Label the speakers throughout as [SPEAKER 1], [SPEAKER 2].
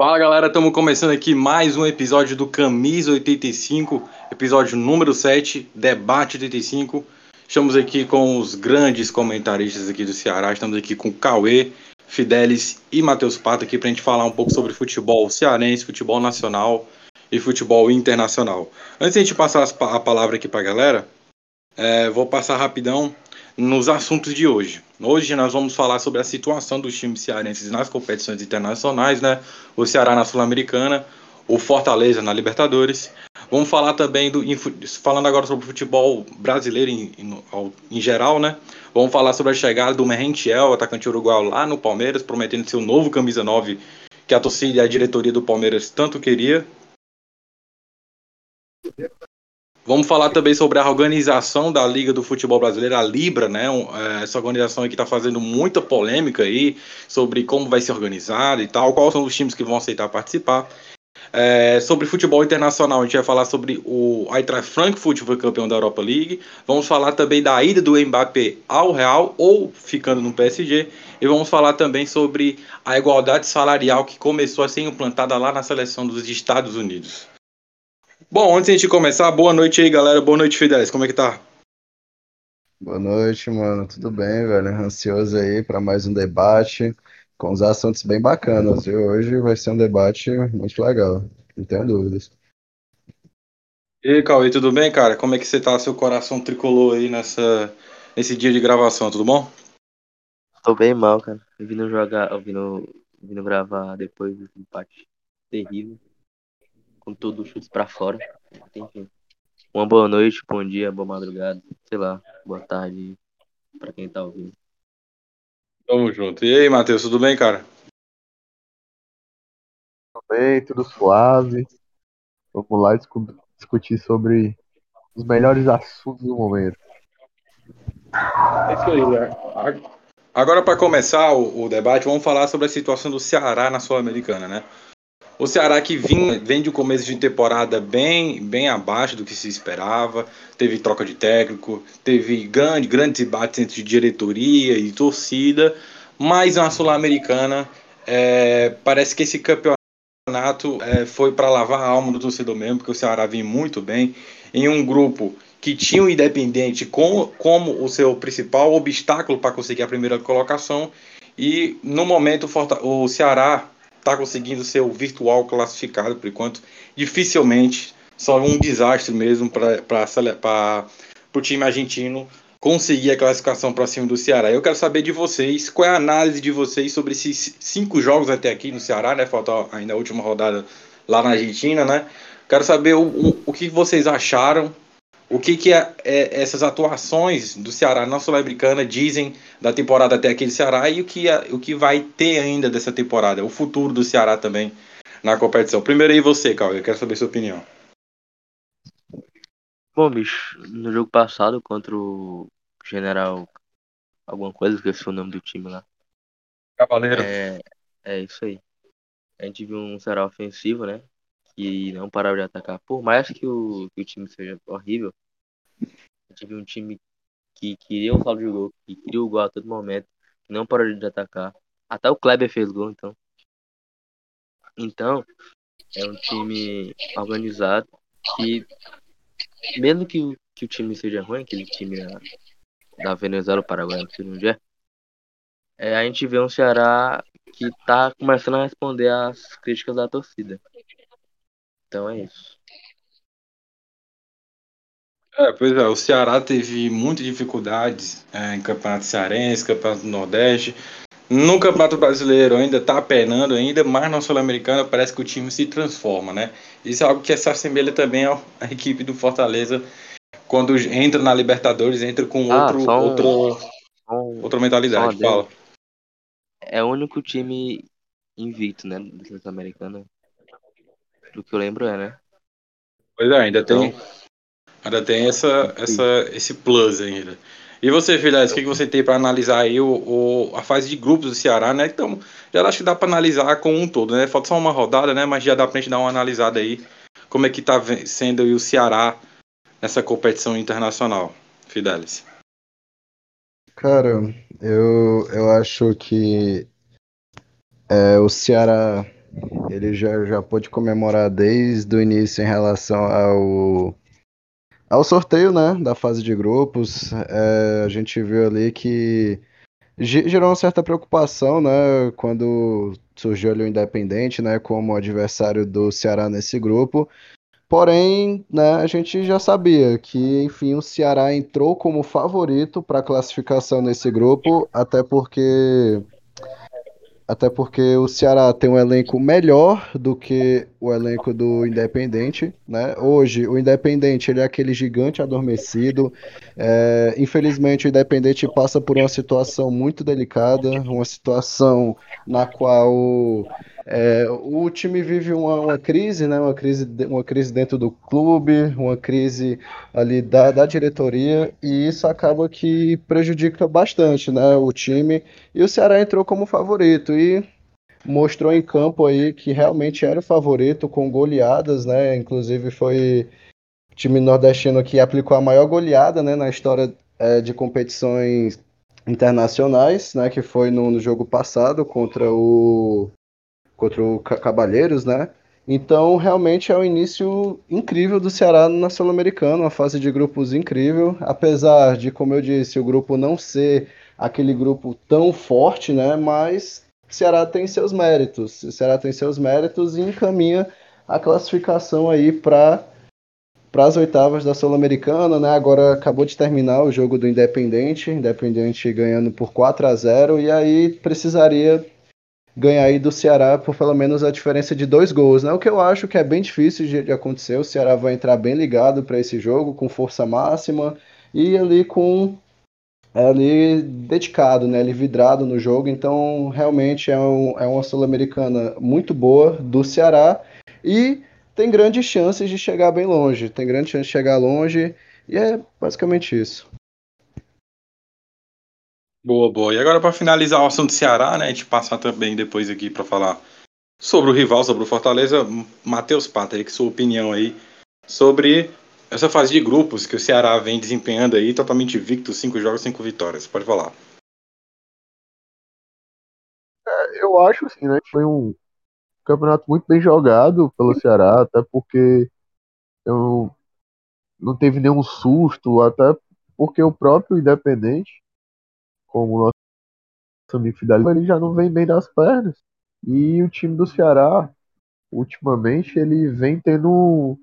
[SPEAKER 1] Fala galera, estamos começando aqui mais um episódio do Camisa 85, episódio número 7, Debate 85. Estamos aqui com os grandes comentaristas aqui do Ceará, estamos aqui com Cauê, Fidelis e Matheus Pato aqui para a gente falar um pouco sobre futebol cearense, futebol nacional e futebol internacional. Antes de a gente passar a palavra aqui para a galera, é, vou passar rapidão nos assuntos de hoje. Hoje nós vamos falar sobre a situação dos times cearenses nas competições internacionais, né? O Ceará na Sul-Americana, o Fortaleza na Libertadores. Vamos falar também do falando agora sobre o futebol brasileiro em, em, em, geral, né? Vamos falar sobre a chegada do Merrentiel, atacante uruguaio lá no Palmeiras, prometendo ser o novo camisa 9 que a torcida e a diretoria do Palmeiras tanto queria. Vamos falar também sobre a organização da Liga do Futebol Brasileiro, a Libra, né? É, essa organização aqui está fazendo muita polêmica aí sobre como vai ser organizada e tal, quais são os times que vão aceitar participar. É, sobre futebol internacional, a gente vai falar sobre o Eintracht Frankfurt, que foi campeão da Europa League. Vamos falar também da ida do Mbappé ao Real ou ficando no PSG. E vamos falar também sobre a igualdade salarial que começou a ser implantada lá na seleção dos Estados Unidos. Bom, antes de a gente começar, boa noite aí, galera. Boa noite, Fidelis. Como é que tá?
[SPEAKER 2] Boa noite, mano. Tudo bem, velho? Ansioso aí para mais um debate com os assuntos bem bacanas. E hoje vai ser um debate muito legal, não tenho dúvidas.
[SPEAKER 1] E aí, Cauê, tudo bem, cara? Como é que você tá? Seu coração tricolor aí nessa, nesse dia de gravação, tudo bom?
[SPEAKER 3] Tô bem mal, cara. Eu vindo jogar, eu vindo, vindo gravar depois do empate terrível com tudo chutes para fora. Enfim. Uma boa noite, bom dia, boa madrugada, sei lá, boa tarde para quem tá ouvindo.
[SPEAKER 1] Tamo junto. E aí, Matheus, tudo bem, cara?
[SPEAKER 2] Tudo bem, tudo suave. Vamos lá discutir sobre os melhores assuntos do momento.
[SPEAKER 1] É isso aí, né? Agora, para começar o, o, debate, vamos falar sobre a situação do Ceará na Sul-Americana, né? O Ceará que vinha, vem de um começo de temporada bem, bem abaixo do que se esperava, teve troca de técnico, teve grande, grandes debates entre diretoria e torcida, mas na Sul-Americana é, parece que esse campeonato é, foi para lavar a alma do torcedor mesmo, porque o Ceará vinha muito bem. Em um grupo que tinha o Independente como, como o seu principal obstáculo para conseguir a primeira colocação. E no momento o Ceará está conseguindo ser o virtual classificado por enquanto. Dificilmente, só um desastre mesmo para o time argentino conseguir a classificação para cima do Ceará. Eu quero saber de vocês, qual é a análise de vocês sobre esses cinco jogos até aqui no Ceará, né? Falta ainda a última rodada lá na Argentina, né? Quero saber o, o, o que vocês acharam o que, que é, é, essas atuações do Ceará na Sul-Americana dizem da temporada até aqui do Ceará e o que, o que vai ter ainda dessa temporada, o futuro do Ceará também na competição. Primeiro aí você, Cauê, eu quero saber sua opinião.
[SPEAKER 3] Bom, bicho, no jogo passado contra o General alguma coisa, que é o nome do time lá.
[SPEAKER 1] Cavaleiro.
[SPEAKER 3] É, é isso aí. A gente viu um Ceará ofensivo, né? Que não parava de atacar. Por mais que o, que o time seja horrível, gente viu um time que queria um saldo de gol, que queria o gol a todo momento, que não parou de atacar. Até o Kleber fez gol, então. Então, é um time organizado que, mesmo que o, que o time seja ruim, aquele time da, da Venezuela, o Paraguai, não sei onde é, é, a gente vê um Ceará que tá começando a responder às críticas da torcida. Então é isso.
[SPEAKER 1] É, pois é, o Ceará teve muitas dificuldades é, em campeonato cearense, campeonato do Nordeste. No Campeonato Brasileiro ainda está penando ainda, mas na Sul-Americana parece que o time se transforma, né? Isso é algo que se assemelha também à equipe do Fortaleza quando entra na Libertadores, entra com ah, outro, um, outro, um, outra mentalidade. Fala.
[SPEAKER 3] É o único time invicto, né, da Sul-Americana do que eu lembro é, né?
[SPEAKER 1] Pois é, ainda então... tem. Ainda tem essa, essa, esse plus ainda. E você, Filéz, o que, que você tem para analisar aí o, o, a fase de grupos do Ceará, né? Então, já acho que dá para analisar com um todo, né? Falta só uma rodada, né? Mas já dá pra gente dar uma analisada aí. Como é que tá sendo o Ceará nessa competição internacional, Fidelis?
[SPEAKER 2] Cara, eu, eu acho que é, o Ceará ele já, já pôde comemorar desde o início em relação ao, ao sorteio, né, da fase de grupos. É, a gente viu ali que gerou uma certa preocupação, né, quando surgiu ali o Independente, né, como adversário do Ceará nesse grupo. Porém, né, a gente já sabia que, enfim, o Ceará entrou como favorito para a classificação nesse grupo, até porque até porque o Ceará tem um elenco melhor do que o elenco do Independente, né? Hoje, o Independente ele é aquele gigante adormecido. É, infelizmente, o Independente passa por uma situação muito delicada, uma situação na qual é, o time vive uma, uma, crise, né? Uma crise, uma crise dentro do clube, uma crise ali da, da diretoria, e isso acaba que prejudica bastante, né? O time. E o Ceará entrou como favorito e mostrou em campo aí que realmente era o favorito com goleadas, né? Inclusive foi o time nordestino que aplicou a maior goleada, né? Na história é, de competições internacionais, né? Que foi no, no jogo passado contra o contra o Cabalheiros, né? Então, realmente é um início incrível do Ceará na Sul-Americana, uma fase de grupos incrível, apesar de, como eu disse, o grupo não ser aquele grupo tão forte, né? Mas o Ceará tem seus méritos, o Ceará tem seus méritos e encaminha a classificação aí para para as oitavas da Sul-Americana, né? Agora acabou de terminar o jogo do Independente, Independente ganhando por 4 a 0 e aí precisaria ganhar aí do Ceará por pelo menos a diferença de dois gols, né? O que eu acho que é bem difícil de, de acontecer. O Ceará vai entrar bem ligado para esse jogo, com força máxima e ali com ali dedicado, né? Ali vidrado no jogo. Então, realmente é, um, é uma sul-americana muito boa do Ceará e tem grandes chances de chegar bem longe. Tem grandes chances de chegar longe e é basicamente isso.
[SPEAKER 1] Boa, boa. E agora, para finalizar o assunto Ceará, né, a gente passar também depois aqui para falar sobre o rival, sobre o Fortaleza, Matheus Patrick, sua opinião aí sobre essa fase de grupos que o Ceará vem desempenhando aí, totalmente invicto, cinco jogos, cinco vitórias. Pode falar.
[SPEAKER 4] É, eu acho assim, né, que foi um campeonato muito bem jogado pelo Ceará, até porque eu não teve nenhum susto, até porque o próprio Independente como nosso semifinalista, ele já não vem bem das pernas. E o time do Ceará, ultimamente, ele vem tendo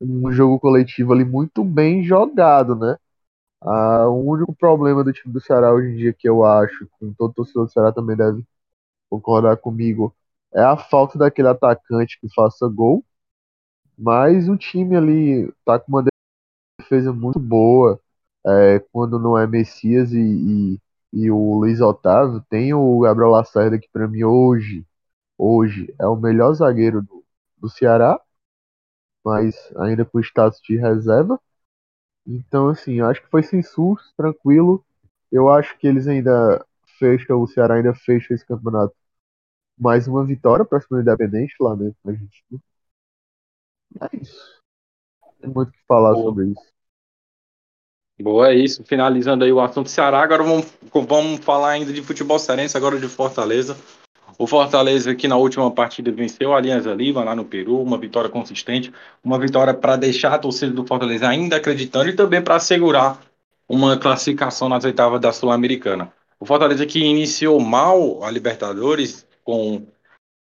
[SPEAKER 4] um jogo coletivo ali muito bem jogado, né? Ah, o único problema do time do Ceará hoje em dia que eu acho, com todo torcedor do Ceará também deve concordar comigo, é a falta daquele atacante que faça gol. Mas o time ali tá com uma defesa muito boa. É, quando não é Messias e, e e o Luiz Otávio, tem o Gabriel Lacerda, que para mim hoje, hoje é o melhor zagueiro do, do Ceará, mas ainda com status de reserva. Então, assim, acho que foi sem SUS, tranquilo. Eu acho que eles ainda fecham, o Ceará ainda fecha esse campeonato. Mais uma vitória para cima do Independente lá a gente. É isso. Tem muito o que falar sobre isso.
[SPEAKER 1] Boa, é isso. Finalizando aí o assunto Ceará, agora vamos, vamos falar ainda de futebol cearense, agora de Fortaleza. O Fortaleza que na última partida venceu a Alianza Lima lá no Peru, uma vitória consistente, uma vitória para deixar a torcida do Fortaleza ainda acreditando e também para assegurar uma classificação nas oitavas da Sul-Americana. O Fortaleza que iniciou mal a Libertadores com,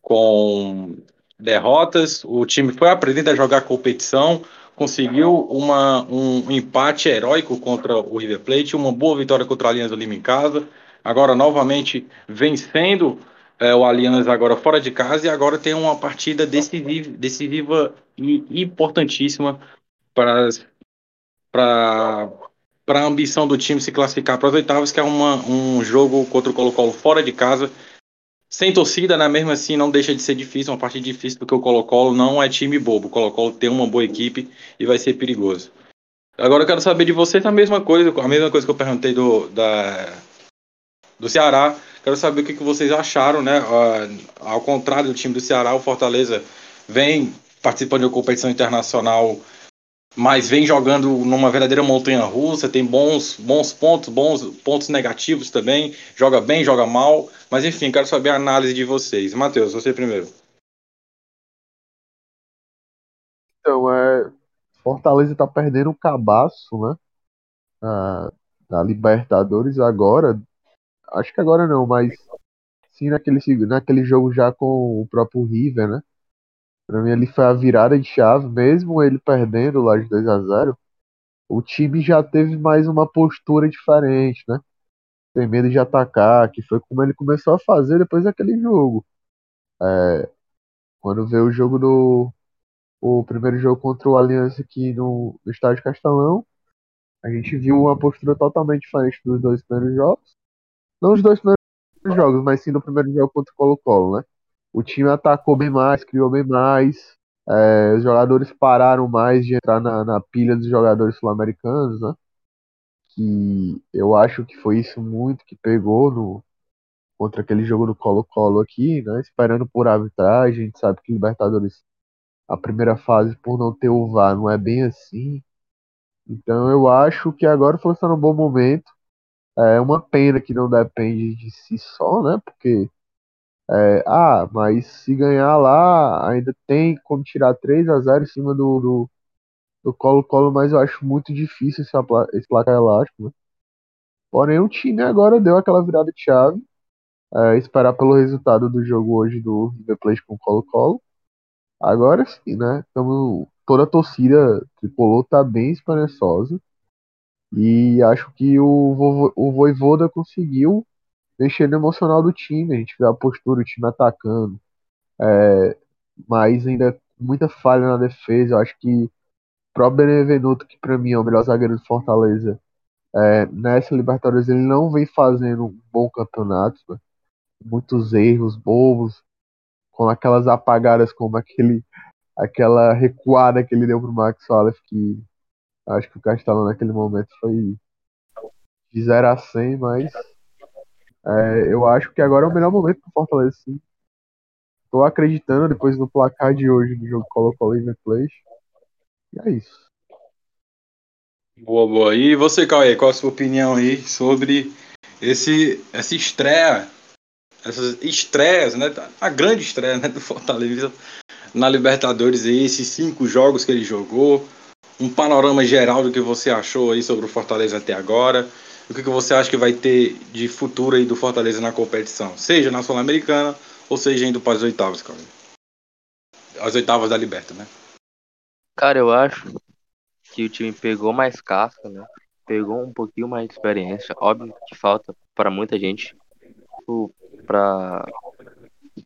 [SPEAKER 1] com derrotas, o time foi aprendendo a jogar competição, conseguiu uma, um empate heróico contra o River Plate, uma boa vitória contra o Alianza Lima em casa, agora novamente vencendo é, o Alianza agora fora de casa e agora tem uma partida decisiva, decisiva e importantíssima para para a ambição do time se classificar para as oitavas, que é uma, um jogo contra o Colo-Colo fora de casa, sem torcida, né? Mesmo assim, não deixa de ser difícil, uma partida difícil, porque o Colo-Colo não é time bobo. O Colo-Colo tem uma boa equipe e vai ser perigoso. Agora eu quero saber de vocês a mesma coisa, a mesma coisa que eu perguntei do, da, do Ceará. Quero saber o que, que vocês acharam, né? Uh, ao contrário do time do Ceará, o Fortaleza vem participando de uma competição internacional mas vem jogando numa verdadeira montanha russa, tem bons, bons pontos, bons pontos negativos também, joga bem, joga mal, mas enfim, quero saber a análise de vocês. Matheus, você primeiro.
[SPEAKER 4] Então, é, Fortaleza tá perdendo o cabaço, né? Na, na Libertadores agora, acho que agora não, mas sim naquele, naquele jogo já com o próprio River, né? Pra mim, ali foi a virada de chave, mesmo ele perdendo lá de 2 a 0 o time já teve mais uma postura diferente, né? Tem medo de atacar, que foi como ele começou a fazer depois daquele jogo. É, quando veio o jogo do. O primeiro jogo contra o Aliança aqui no, no Estádio Castelão, a gente viu uma postura totalmente diferente dos dois primeiros jogos. Não os dois primeiros jogos, mas sim no primeiro jogo contra o Colo-Colo, né? O time atacou bem mais, criou bem mais. É, os jogadores pararam mais de entrar na, na pilha dos jogadores sul-americanos, né? Que eu acho que foi isso muito que pegou no contra aquele jogo do Colo-Colo aqui, né? Esperando por arbitragem. A gente sabe que Libertadores, a primeira fase, por não ter o VAR, não é bem assim. Então eu acho que agora o Flamengo está num bom momento. É uma pena que não depende de si só, né? Porque é, ah, mas se ganhar lá, ainda tem como tirar 3 a 0 em cima do, do, do Colo-Colo, mas eu acho muito difícil esse, esse placar elástico. Né? Porém, o time agora deu aquela virada de chave. É, esperar pelo resultado do jogo hoje do River Plate com o Colo-Colo. Agora sim, né? Tamo, toda a torcida tricolor tá bem esperançosa. E acho que o, o Voivoda conseguiu mexer no emocional do time. A gente vê a postura, o time atacando. É, mas ainda muita falha na defesa. Eu acho que o próprio Benevenuto, que para mim é o melhor zagueiro de Fortaleza, é, nessa Libertadores ele não vem fazendo um bom campeonato. Né? Muitos erros bobos, com aquelas apagadas como aquele aquela recuada que ele deu pro Max Wallace, que acho que o Castelo naquele momento foi de 0 a 100, mas é, eu acho que agora é o melhor momento pro Fortaleza, sim. Tô acreditando depois do placar de hoje do jogo Colo-Colo e Play. E é isso.
[SPEAKER 1] Boa, boa. E você, Cauê, qual a sua opinião aí sobre esse, essa estreia, essas estreias, né? A grande estreia né, do Fortaleza na Libertadores aí, esses cinco jogos que ele jogou. Um panorama geral do que você achou aí sobre o Fortaleza até agora o que, que você acha que vai ter de futuro aí do Fortaleza na competição, seja na Sul-Americana ou seja indo para as oitavas, cara. As oitavas da Liberta, né?
[SPEAKER 3] Cara, eu acho que o time pegou mais casca, né? Pegou um pouquinho mais de experiência. Óbvio que falta para muita gente. Para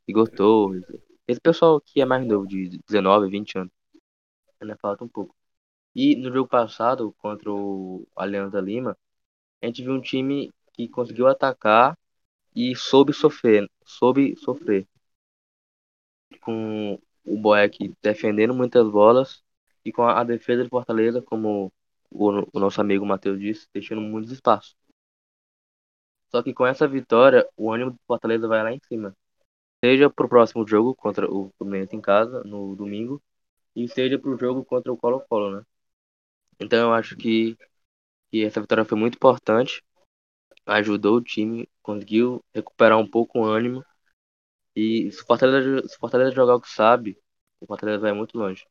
[SPEAKER 3] Igor Torres. Esse pessoal que é mais novo, de 19, 20 anos. Ainda falta um pouco. E no jogo passado, contra o Alianza Lima, a gente viu um time que conseguiu atacar e soube sofrer, soube sofrer. Com o Boeck defendendo muitas bolas e com a defesa de Fortaleza, como o, o nosso amigo Matheus disse, deixando muitos espaços. Só que com essa vitória, o ânimo do Fortaleza vai lá em cima. Seja para o próximo jogo contra o Fluminense em casa, no domingo, e seja para o jogo contra o Colo-Colo, né? Então eu acho que e essa vitória foi muito importante. Ajudou o time, conseguiu recuperar um pouco o ânimo. E se o Fortaleza, se o Fortaleza jogar o que sabe, o Fortaleza vai muito longe.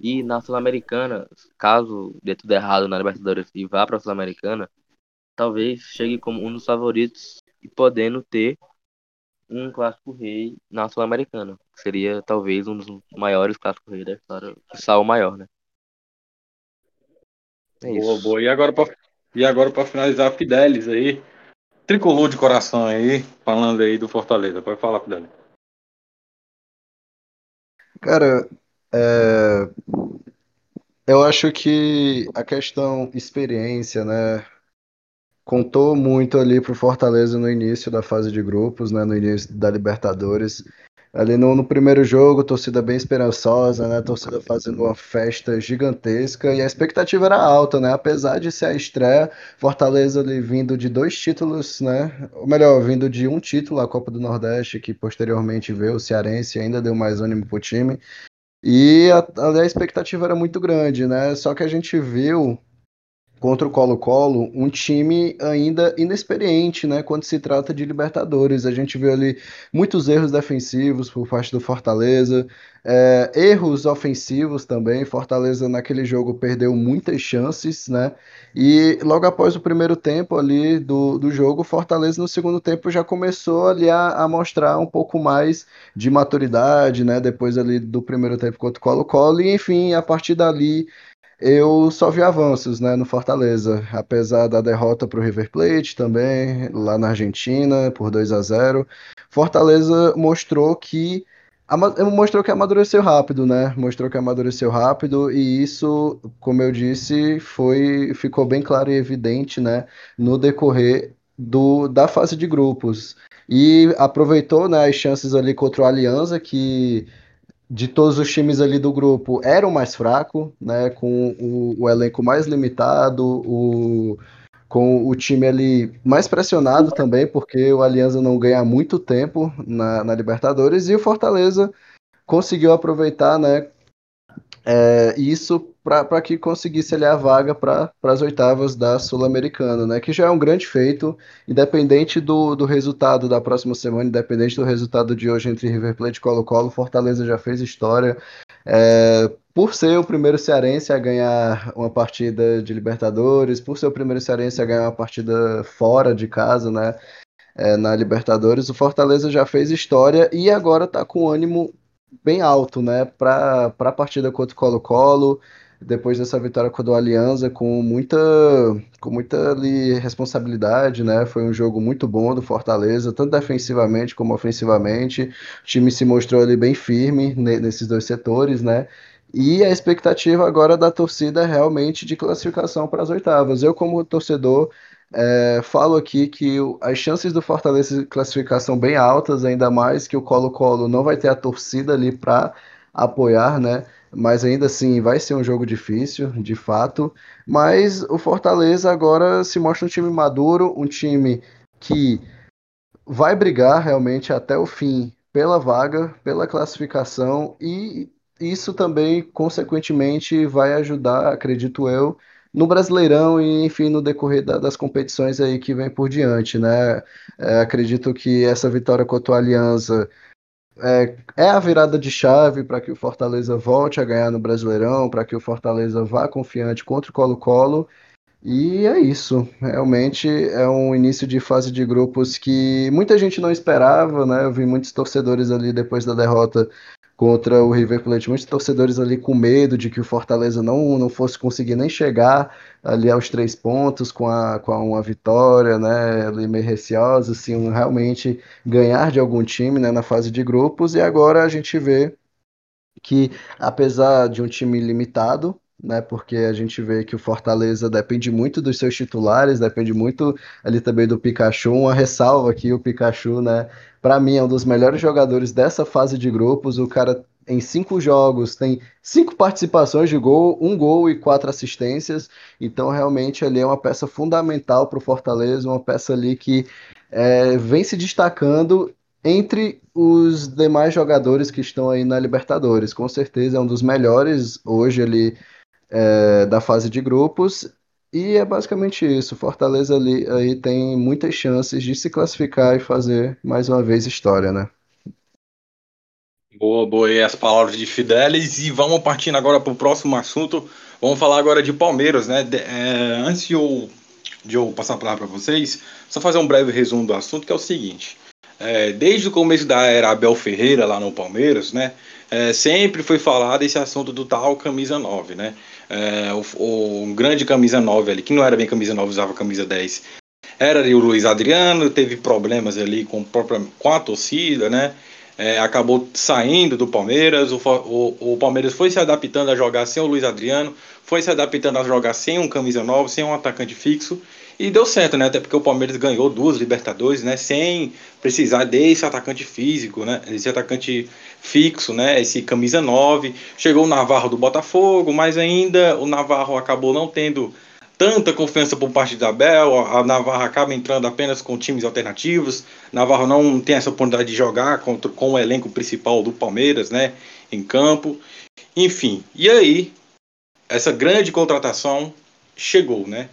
[SPEAKER 3] E na Sul-Americana, caso dê tudo errado na Libertadores e vá para a Sul-Americana, talvez chegue como um dos favoritos e podendo ter um clássico rei na Sul-Americana. Seria talvez um dos maiores clássicos reis da história, que o maior, né?
[SPEAKER 1] É boa, boa. E agora para e agora para finalizar, Fidelis aí, tricolor de coração aí, falando aí do Fortaleza. Pode falar, Fidelis.
[SPEAKER 2] Cara, é... eu acho que a questão experiência, né, contou muito ali pro Fortaleza no início da fase de grupos, né, no início da Libertadores. Ali no, no, primeiro jogo, torcida bem esperançosa, né? Torcida fazendo uma festa gigantesca e a expectativa era alta, né? Apesar de ser a estreia, Fortaleza ali vindo de dois títulos, né? Ou melhor, vindo de um título, a Copa do Nordeste, que posteriormente veio o Cearense ainda deu mais ânimo pro time. E a, a expectativa era muito grande, né? Só que a gente viu contra o Colo-Colo, um time ainda inexperiente, né, quando se trata de Libertadores. A gente viu ali muitos erros defensivos por parte do Fortaleza, é, erros ofensivos também. Fortaleza naquele jogo perdeu muitas chances, né? E logo após o primeiro tempo ali do, do jogo, Fortaleza no segundo tempo já começou ali a, a mostrar um pouco mais de maturidade, né? Depois ali do primeiro tempo contra o Colo-Colo, e enfim, a partir dali eu só vi avanços né, no Fortaleza, apesar da derrota para o River Plate também, lá na Argentina, por 2 a 0 Fortaleza mostrou que mostrou que amadureceu rápido, né? Mostrou que amadureceu rápido e isso, como eu disse, foi ficou bem claro e evidente, né, no decorrer do, da fase de grupos. E aproveitou né, as chances ali contra o Alianza, que de todos os times ali do grupo era o mais fraco, né, com o, o elenco mais limitado, o, com o time ali mais pressionado também, porque o Aliança não ganha muito tempo na, na Libertadores, e o Fortaleza conseguiu aproveitar né, é, isso para que conseguisse ali a vaga para as oitavas da Sul-Americana, né? Que já é um grande feito, independente do, do resultado da próxima semana, independente do resultado de hoje entre River Plate e Colo-Colo, Fortaleza já fez história. É, por ser o primeiro cearense a ganhar uma partida de Libertadores, por ser o primeiro cearense a ganhar uma partida fora de casa, né? É, na Libertadores, o Fortaleza já fez história e agora está com ânimo bem alto, né? Para a partida contra o Colo-Colo depois dessa vitória com o Alianza com muita com muita ali, responsabilidade, né? Foi um jogo muito bom do Fortaleza, tanto defensivamente como ofensivamente. O time se mostrou ali bem firme nesses dois setores, né? E a expectativa agora da torcida é realmente de classificação para as oitavas. Eu, como torcedor, é, falo aqui que as chances do Fortaleza de classificar são bem altas, ainda mais que o Colo-Colo não vai ter a torcida ali para apoiar, né? Mas ainda assim vai ser um jogo difícil, de fato. Mas o Fortaleza agora se mostra um time maduro, um time que vai brigar realmente até o fim pela vaga, pela classificação e isso também, consequentemente, vai ajudar, acredito eu, no Brasileirão e, enfim, no decorrer da, das competições aí que vem por diante, né? É, acredito que essa vitória contra o Aliança é, é a virada de chave para que o Fortaleza volte a ganhar no Brasileirão, para que o Fortaleza vá confiante contra o Colo-Colo. E é isso. Realmente é um início de fase de grupos que muita gente não esperava, né? Eu vi muitos torcedores ali depois da derrota contra o River Plate. Muitos torcedores ali com medo de que o Fortaleza não, não fosse conseguir nem chegar ali aos três pontos com, a, com uma vitória, né? Ali meio receosa, assim, realmente ganhar de algum time né, na fase de grupos. E agora a gente vê que, apesar de um time limitado, né? Porque a gente vê que o Fortaleza depende muito dos seus titulares, depende muito ali também do Pikachu. Uma ressalva aqui, o Pikachu, né? Para mim é um dos melhores jogadores dessa fase de grupos. O cara em cinco jogos tem cinco participações de gol, um gol e quatro assistências. Então realmente ali é uma peça fundamental para o Fortaleza, uma peça ali que é, vem se destacando entre os demais jogadores que estão aí na Libertadores. Com certeza é um dos melhores hoje ali é, da fase de grupos. E é basicamente isso. Fortaleza ali aí tem muitas chances de se classificar e fazer mais uma vez história, né?
[SPEAKER 1] Boa, boa. E as palavras de Fidelis. E vamos partindo agora para o próximo assunto. Vamos falar agora de Palmeiras, né? De, é, antes de eu, de eu passar a palavra para vocês, só fazer um breve resumo do assunto, que é o seguinte. É, desde o começo da era Abel Ferreira lá no Palmeiras, né? É, sempre foi falado esse assunto do tal camisa 9, né? É, o, o grande camisa 9 ali, que não era bem camisa 9, usava camisa 10. Era ali o Luiz Adriano, teve problemas ali com, própria, com a torcida, né? É, acabou saindo do Palmeiras. O, o, o, Palmeiras foi se adaptando a jogar sem o Luiz Adriano, foi se adaptando a jogar sem um camisa 9, sem um atacante fixo. E deu certo, né? Até porque o Palmeiras ganhou duas Libertadores, né? Sem precisar desse atacante físico, né? Esse atacante fixo, né? Esse camisa 9. Chegou o Navarro do Botafogo, mas ainda o Navarro acabou não tendo tanta confiança por parte da Abel. A Navarro acaba entrando apenas com times alternativos. Navarro não tem essa oportunidade de jogar contra, com o elenco principal do Palmeiras, né? Em campo. Enfim, e aí, essa grande contratação chegou, né?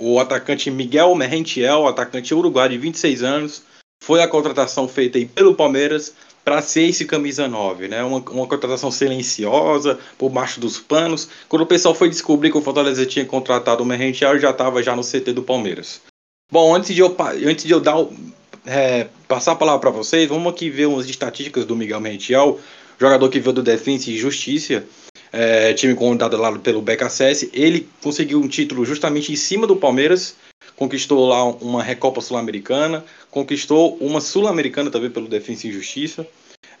[SPEAKER 1] O atacante Miguel Merrentiel, atacante uruguai de 26 anos, foi a contratação feita aí pelo Palmeiras para ser esse camisa 9, né? Uma, uma contratação silenciosa, por baixo dos panos. Quando o pessoal foi descobrir que o Fortaleza tinha contratado o Merrentiel, já estava já no CT do Palmeiras. Bom, antes de eu, antes de eu dar, é, passar a palavra para vocês, vamos aqui ver umas estatísticas do Miguel Merrentiel, jogador que veio do Defensa e Justiça, é, time comandado lá pelo BKSS. Ele conseguiu um título justamente em cima do Palmeiras, conquistou lá uma Recopa Sul-Americana, conquistou uma Sul-Americana também pelo Defensa e Justiça.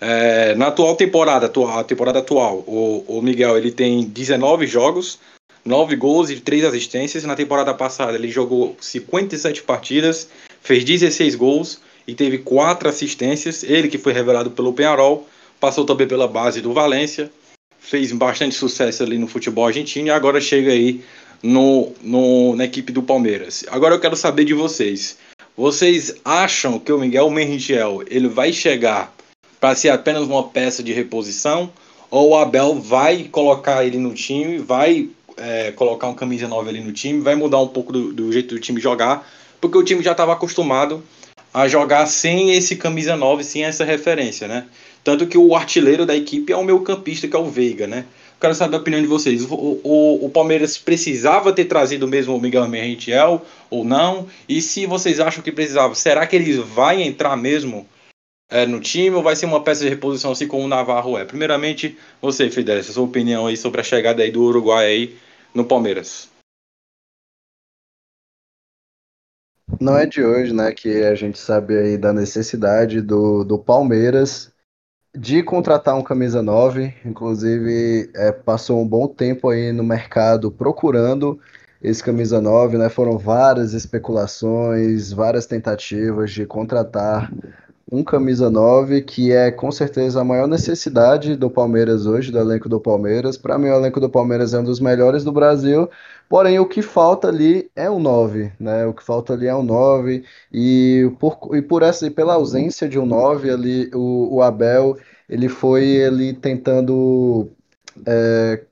[SPEAKER 1] É, na atual temporada, a temporada atual, o, o, Miguel ele tem 19 jogos, 9 gols e 3 assistências. Na temporada passada ele jogou 57 partidas, fez 16 gols e teve 4 assistências. Ele que foi revelado pelo Penharol, passou também pela base do Valência, fez bastante sucesso ali no futebol argentino e agora chega aí no, no, na equipe do Palmeiras. Agora eu quero saber de vocês. Vocês acham que o Miguel Merrigiel ele vai chegar para ser apenas uma peça de reposição? Ou o Abel vai colocar ele no time, vai é, colocar um camisa 9 ali no time, vai mudar um pouco do, do jeito do time jogar? Porque o time já estava acostumado a jogar sem esse camisa 9, sem essa referência, né? Tanto que o artilheiro da equipe é o meu campista, que é o Veiga, né? Quero saber a opinião de vocês. O, o, o Palmeiras precisava ter trazido mesmo o Miguel Merrentiel ou não? E se vocês acham que precisava, será que ele vai entrar mesmo é, no time ou vai ser uma peça de reposição assim como o Navarro é? Primeiramente, você, Fidel, sua opinião aí sobre a chegada aí do Uruguai aí no Palmeiras.
[SPEAKER 2] Não é de hoje, né, que a gente sabe aí da necessidade do, do Palmeiras de contratar um camisa 9, inclusive é, passou um bom tempo aí no mercado procurando esse camisa 9, né? Foram várias especulações, várias tentativas de contratar um camisa 9, que é com certeza a maior necessidade do Palmeiras hoje, do elenco do Palmeiras. Para mim, o elenco do Palmeiras é um dos melhores do Brasil, porém o que falta ali é um 9, né? O que falta ali é um 9, e por, e por essa e pela ausência de um 9 ali, o, o Abel ele foi ali tentando. É,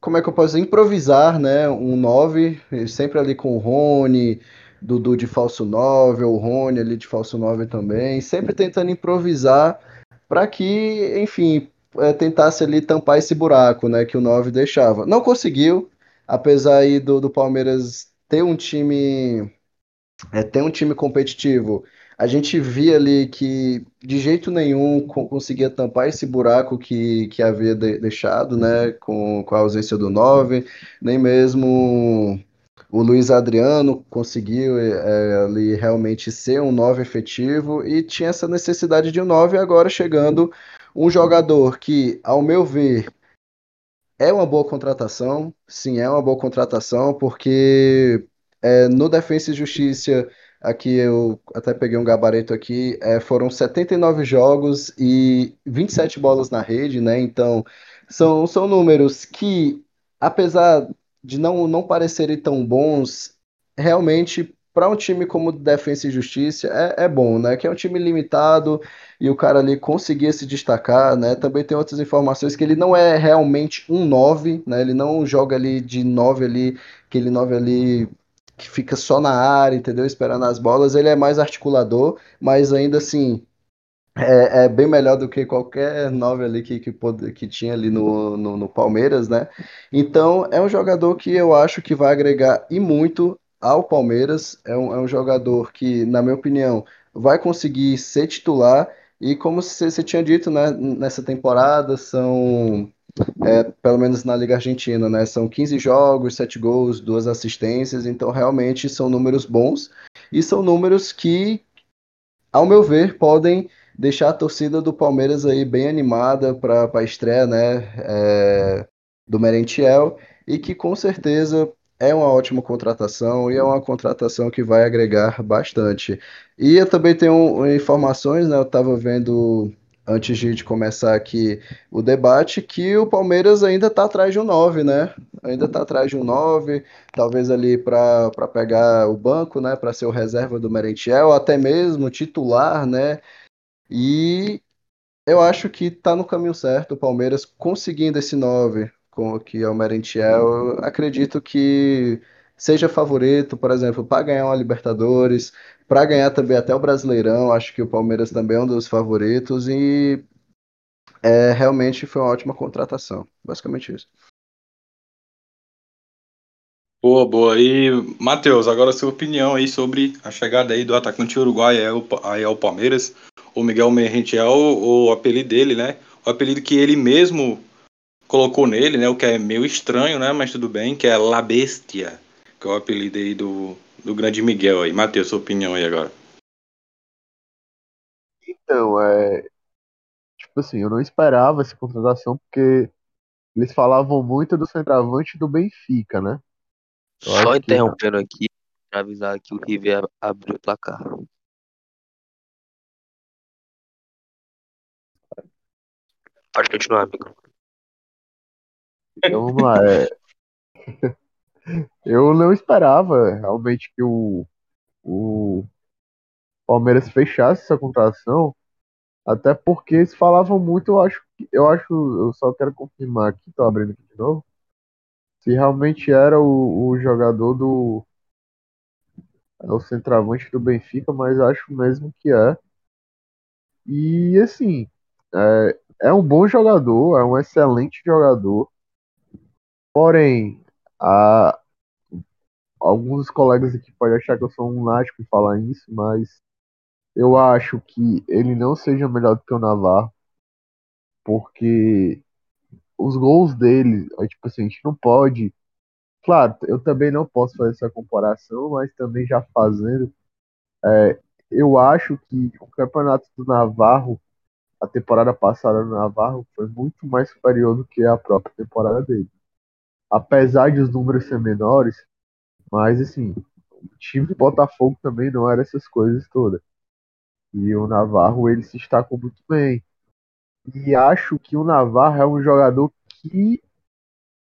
[SPEAKER 2] como é que eu posso? Improvisar, né? Um 9, sempre ali com o Rony, Dudu de falso 9, o Rony ali de falso 9 também, sempre tentando improvisar para que, enfim, é, tentasse ali tampar esse buraco, né, que o 9 deixava. Não conseguiu, apesar aí do, do Palmeiras ter um time é, ter um time competitivo. A gente via ali que de jeito nenhum conseguia tampar esse buraco que, que havia de, deixado, né, com, com a ausência do 9, nem mesmo o Luiz Adriano conseguiu é, ali realmente ser um 9 efetivo e tinha essa necessidade de um 9 agora chegando um jogador que, ao meu ver, é uma boa contratação, sim, é uma boa contratação, porque é, no Defensa e Justiça, aqui eu até peguei um gabarito aqui, é, foram 79 jogos e 27 bolas na rede, né? Então, são, são números que, apesar de não, não parecerem tão bons, realmente para um time como Defensa e Justiça é, é bom, né? Que é um time limitado e o cara ali conseguia se destacar, né? Também tem outras informações que ele não é realmente um 9, né? Ele não joga ali de 9 ali, aquele 9 ali que fica só na área, entendeu? Esperando as bolas, ele é mais articulador, mas ainda assim é, é, bem melhor do que qualquer nove ali que, que, que tinha ali no, no, no, Palmeiras, né? Então é um jogador que eu acho que vai agregar e muito ao Palmeiras. É um, é um jogador que, na minha opinião, vai conseguir ser titular. E como você tinha dito, né, nessa temporada são, é, pelo menos na Liga Argentina, né, são 15 jogos, 7 gols, 2 assistências, então realmente são números bons e são números que, ao meu ver, podem deixar a torcida do Palmeiras aí bem animada para a estreia né, é, do Merentiel e que com certeza é uma ótima contratação e é uma contratação que vai agregar bastante. E eu também tenho informações, né, eu estava vendo antes de, começar aqui o debate, que o Palmeiras ainda está atrás de um 9, né? Ainda está atrás de um 9, talvez ali para pegar o banco, né? Para ser o reserva do Merentiel, até mesmo titular, né? E eu acho que está no caminho certo o Palmeiras conseguindo esse 9, com que é o Merentiel, eu acredito que seja favorito, por exemplo, para ganhar uma Libertadores, para ganhar também até o Brasileirão. Acho que o Palmeiras também é um dos favoritos e é, realmente foi uma ótima contratação. Basicamente isso.
[SPEAKER 1] Boa, boa. E, Matheus, agora sua opinião aí sobre a chegada aí do atacante uruguai aí ao Palmeiras, o Miguel Merrentiel, o apelido dele, né? O apelido que ele mesmo colocou nele, né? O que é meio estranho, né? Mas tudo bem, que é La Bestia, que é o apelido aí do, do grande Miguel aí. Matheus, sua opinião aí agora.
[SPEAKER 4] Então, é. Tipo assim, eu não esperava essa contratação porque eles falavam muito do centroavante do Benfica, né?
[SPEAKER 3] Eu Só interrompendo que... aqui para avisar que o River abriu o placar. Pode continuar, amigo.
[SPEAKER 4] Então vamos lá. É... Eu não esperava realmente que o, o Palmeiras fechasse essa contratação, até porque eles falavam muito, eu acho eu acho, eu só quero confirmar aqui, tô abrindo aqui de novo, se realmente era o, o jogador do é o centroavante do Benfica, mas acho mesmo que é. E assim, é, é um bom jogador, é um excelente jogador. Porém, a, alguns colegas aqui podem achar que eu sou um lunático em falar isso, mas eu acho que ele não seja melhor do que o Navarro, porque os gols dele, é, tipo assim, a gente não pode. Claro, eu também não posso fazer essa comparação, mas também já fazendo, é, eu acho que o campeonato do Navarro, a temporada passada do Navarro, foi muito mais superior do que a própria temporada dele. Apesar de os números serem menores, mas assim, o time do Botafogo também não era essas coisas todas. E o Navarro ele se destacou muito bem. E acho que o Navarro é um jogador que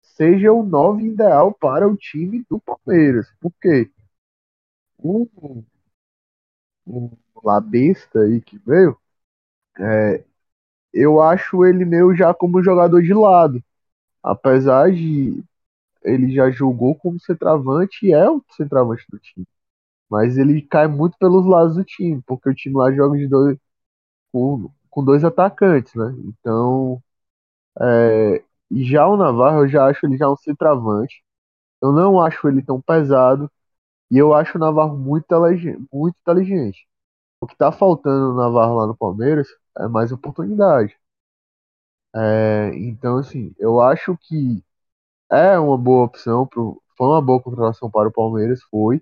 [SPEAKER 4] seja o 9 ideal para o time do Palmeiras. Por quê? O, o Labesta aí que veio, é, eu acho ele meio já como jogador de lado. Apesar de ele já jogou como centroavante e é o centroavante do time. Mas ele cai muito pelos lados do time, porque o time lá joga de dois com, com dois atacantes, né? Então, é, já o Navarro, eu já acho ele já um centroavante. Eu não acho ele tão pesado. E eu acho o Navarro muito inteligente. Muito inteligente. O que tá faltando no Navarro lá no Palmeiras é mais oportunidade. É, então, assim, eu acho que é uma boa opção, pro, foi uma boa contratação para o Palmeiras, foi,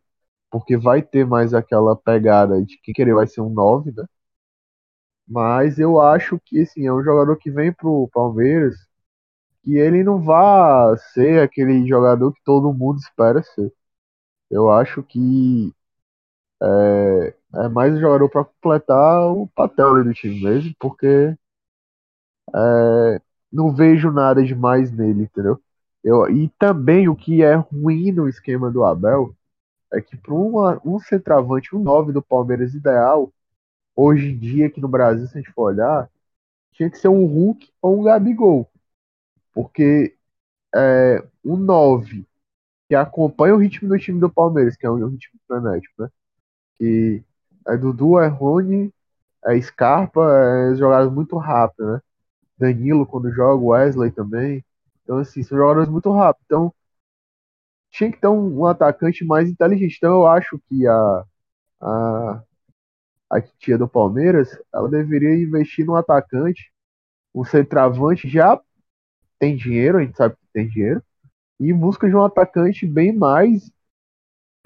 [SPEAKER 4] porque vai ter mais aquela pegada de que querer vai ser um 9, né? Mas eu acho que assim, é um jogador que vem pro Palmeiras que ele não vá ser aquele jogador que todo mundo espera ser. Eu acho que é, é mais um jogador para completar o papel do time mesmo, porque é, não vejo nada demais nele, entendeu? Eu, e também o que é ruim no esquema do Abel é que para um centroavante, um 9 do Palmeiras ideal, hoje em dia aqui no Brasil, se a gente for olhar, tinha que ser um Hulk ou um Gabigol. Porque é, um 9 que acompanha o ritmo do time do Palmeiras, que é um ritmo frenético, né? Que é Dudu, é Rony, é Scarpa, é jogadas muito rápidas, né? Danilo quando joga, Wesley também. Então, assim, são jogadores muito rápidos. Então, tinha que ter um, atacante mais inteligente. Então, eu acho que a, a, a tia do Palmeiras, ela deveria investir num atacante, um centroavante já tem dinheiro, a gente sabe que tem dinheiro, e busca de um atacante bem mais,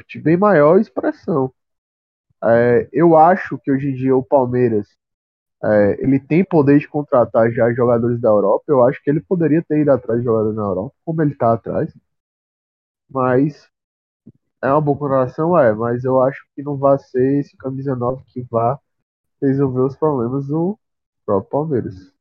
[SPEAKER 4] de bem maior expressão. É, eu acho que hoje em dia o Palmeiras é, ele tem poder de contratar já jogadores da Europa. Eu acho que ele poderia ter ido atrás de jogadores na Europa, como ele está atrás. Mas é uma boa contratação, é. Mas eu acho que não vai ser esse camisa 9 que vá resolver os problemas do próprio Palmeiras.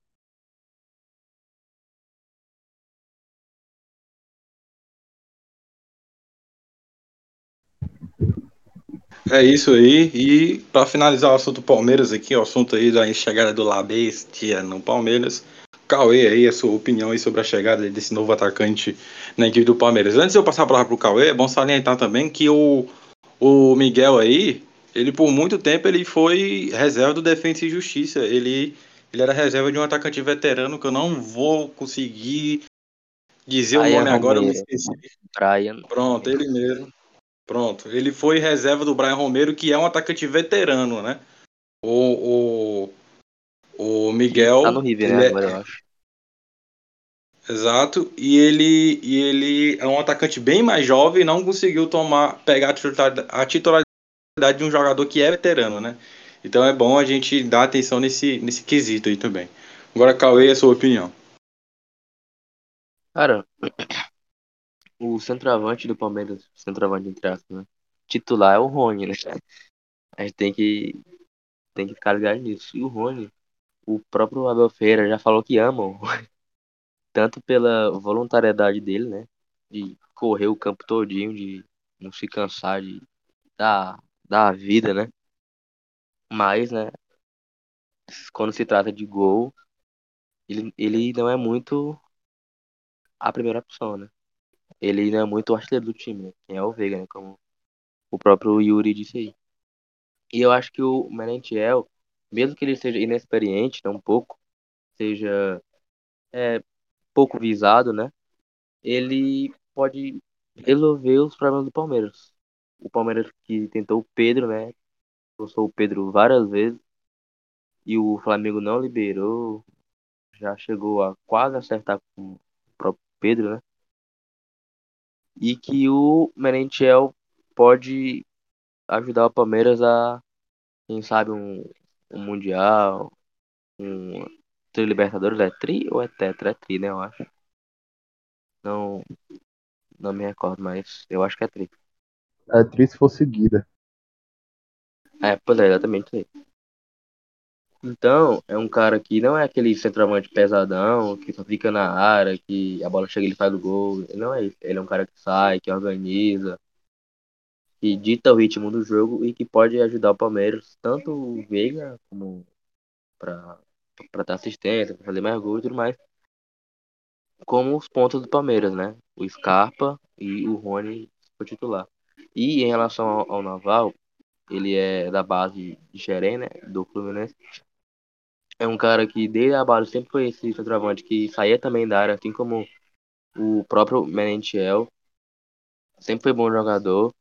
[SPEAKER 1] É isso aí. E para finalizar o assunto Palmeiras aqui, o assunto aí da chegada do La Bestia no Palmeiras. Cauê aí, a sua opinião aí sobre a chegada desse novo atacante na equipe do Palmeiras. Antes de eu passar a palavra pro Cauê, é bom salientar também que o, o Miguel aí, ele por muito tempo ele foi reserva do Defensa e Justiça. Ele, ele era reserva de um atacante veterano que eu não vou conseguir dizer
[SPEAKER 3] Brian
[SPEAKER 1] o nome agora, eu me
[SPEAKER 3] Romero.
[SPEAKER 1] esqueci.
[SPEAKER 3] Brian.
[SPEAKER 1] Pronto, ele mesmo. Pronto, ele foi reserva do Brian Romero, que é um atacante veterano, né? O, o, o Miguel.
[SPEAKER 3] Tá no River, né?
[SPEAKER 1] é-
[SPEAKER 3] Agora eu acho.
[SPEAKER 1] Exato, e ele, e ele é um atacante bem mais jovem e não conseguiu tomar, pegar a titularidade, a titularidade de um jogador que é veterano, né? Então é bom a gente dar atenção nesse, nesse quesito aí também. Agora, Cauê, a sua opinião.
[SPEAKER 3] Cara, o centroavante do Palmeiras, centroavante entre aspas, né? Titular é o Rony, né? A gente tem que, tem que ficar ligado nisso. E o Rony, o próprio Abel Ferreira já falou que ama o Rony. Tanto pela voluntariedade dele, né? De correr o campo todinho, de não se cansar de dar, dar a vida, né? Mas, né? Quando se trata de gol, ele, ele não é muito a primeira opção, né? Ele não é muito o artilheiro do time, né? É o Veiga, né? Como o próprio Yuri disse aí. E eu acho que o Merentiel, mesmo que ele seja inexperiente, né, um pouco, seja é, pouco visado, né? Ele pode resolver os problemas do Palmeiras. O Palmeiras que tentou o Pedro, né? Forçou o Pedro várias vezes e o Flamengo não liberou. Já chegou a quase acertar com o próprio Pedro, né? E que o Merentiel pode ajudar o Palmeiras a, quem sabe, um, um Mundial, um Tri Libertadores. É Tri ou é Tetra? É Tri, né? Eu acho. Não, não me recordo, mas eu acho que é Tri.
[SPEAKER 4] É triste se for seguida.
[SPEAKER 3] É, pois é, exatamente isso aí. Então, é um cara que não é aquele centroavante pesadão, que só fica na área, que a bola chega e ele faz o gol. Não é isso. Ele é um cara que sai, que organiza, que dita o ritmo do jogo e que pode ajudar o Palmeiras, tanto o Veiga como para dar assistência, para fazer mais gol e tudo mais, como os pontos do Palmeiras, né? O Scarpa e o Rony o titular. E em relação ao, ao Naval, ele é da base de Xerém, né? Do Fluminense. É um cara que desde a base sempre foi esse centroavante que saía também da área, assim como o próprio Menentiel. Sempre foi bom jogador,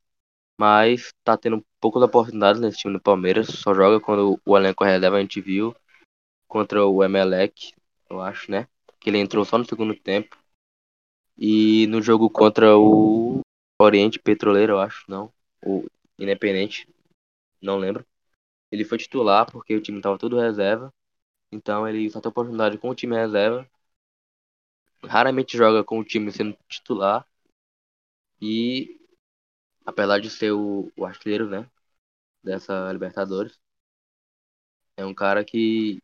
[SPEAKER 3] mas tá tendo poucas oportunidades nesse time do Palmeiras. Só joga quando o elenco reserva, a gente viu contra o Emelec, eu acho, né? Que ele entrou só no segundo tempo. E no jogo contra o Oriente Petroleiro, eu acho, não. O Independente, não lembro. Ele foi titular porque o time tava todo reserva. Então ele só tem oportunidade com o time reserva. Raramente joga com o time sendo titular. E apesar de ser o, o artilheiro, né? Dessa Libertadores. É um cara que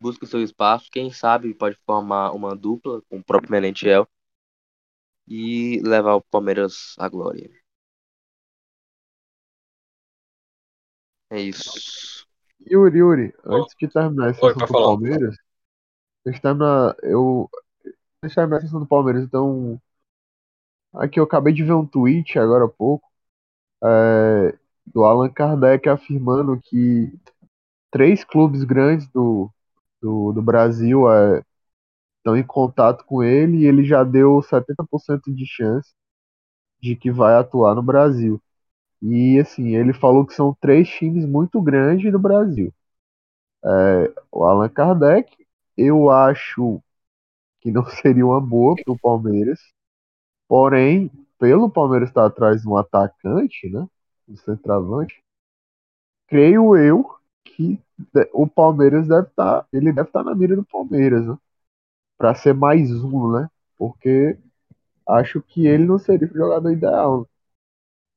[SPEAKER 3] busca o seu espaço. Quem sabe pode formar uma dupla com o próprio Menentiel. E levar o Palmeiras à glória. É isso.
[SPEAKER 4] Yuri, Yuri, antes de terminar
[SPEAKER 1] Oi,
[SPEAKER 4] assunto
[SPEAKER 1] pode
[SPEAKER 4] do
[SPEAKER 1] falar.
[SPEAKER 4] Palmeiras, deixa eu terminar, eu, deixa eu terminar esse assunto do Palmeiras, então, aqui eu acabei de ver um tweet agora há pouco, é, do Allan Kardec afirmando que três clubes grandes do, do, do Brasil é, estão em contato com ele e ele já deu 70% de chance de que vai atuar no Brasil. E assim, ele falou que são três times muito grandes no Brasil. É, o Allan Kardec, eu acho que não seria uma boa para o Palmeiras. Porém, pelo Palmeiras estar atrás de um atacante, né? Um centroavante, creio eu que o Palmeiras deve estar, ele deve estar na mira do Palmeiras, né? Para ser mais um, né? Porque acho que ele não seria o jogador ideal.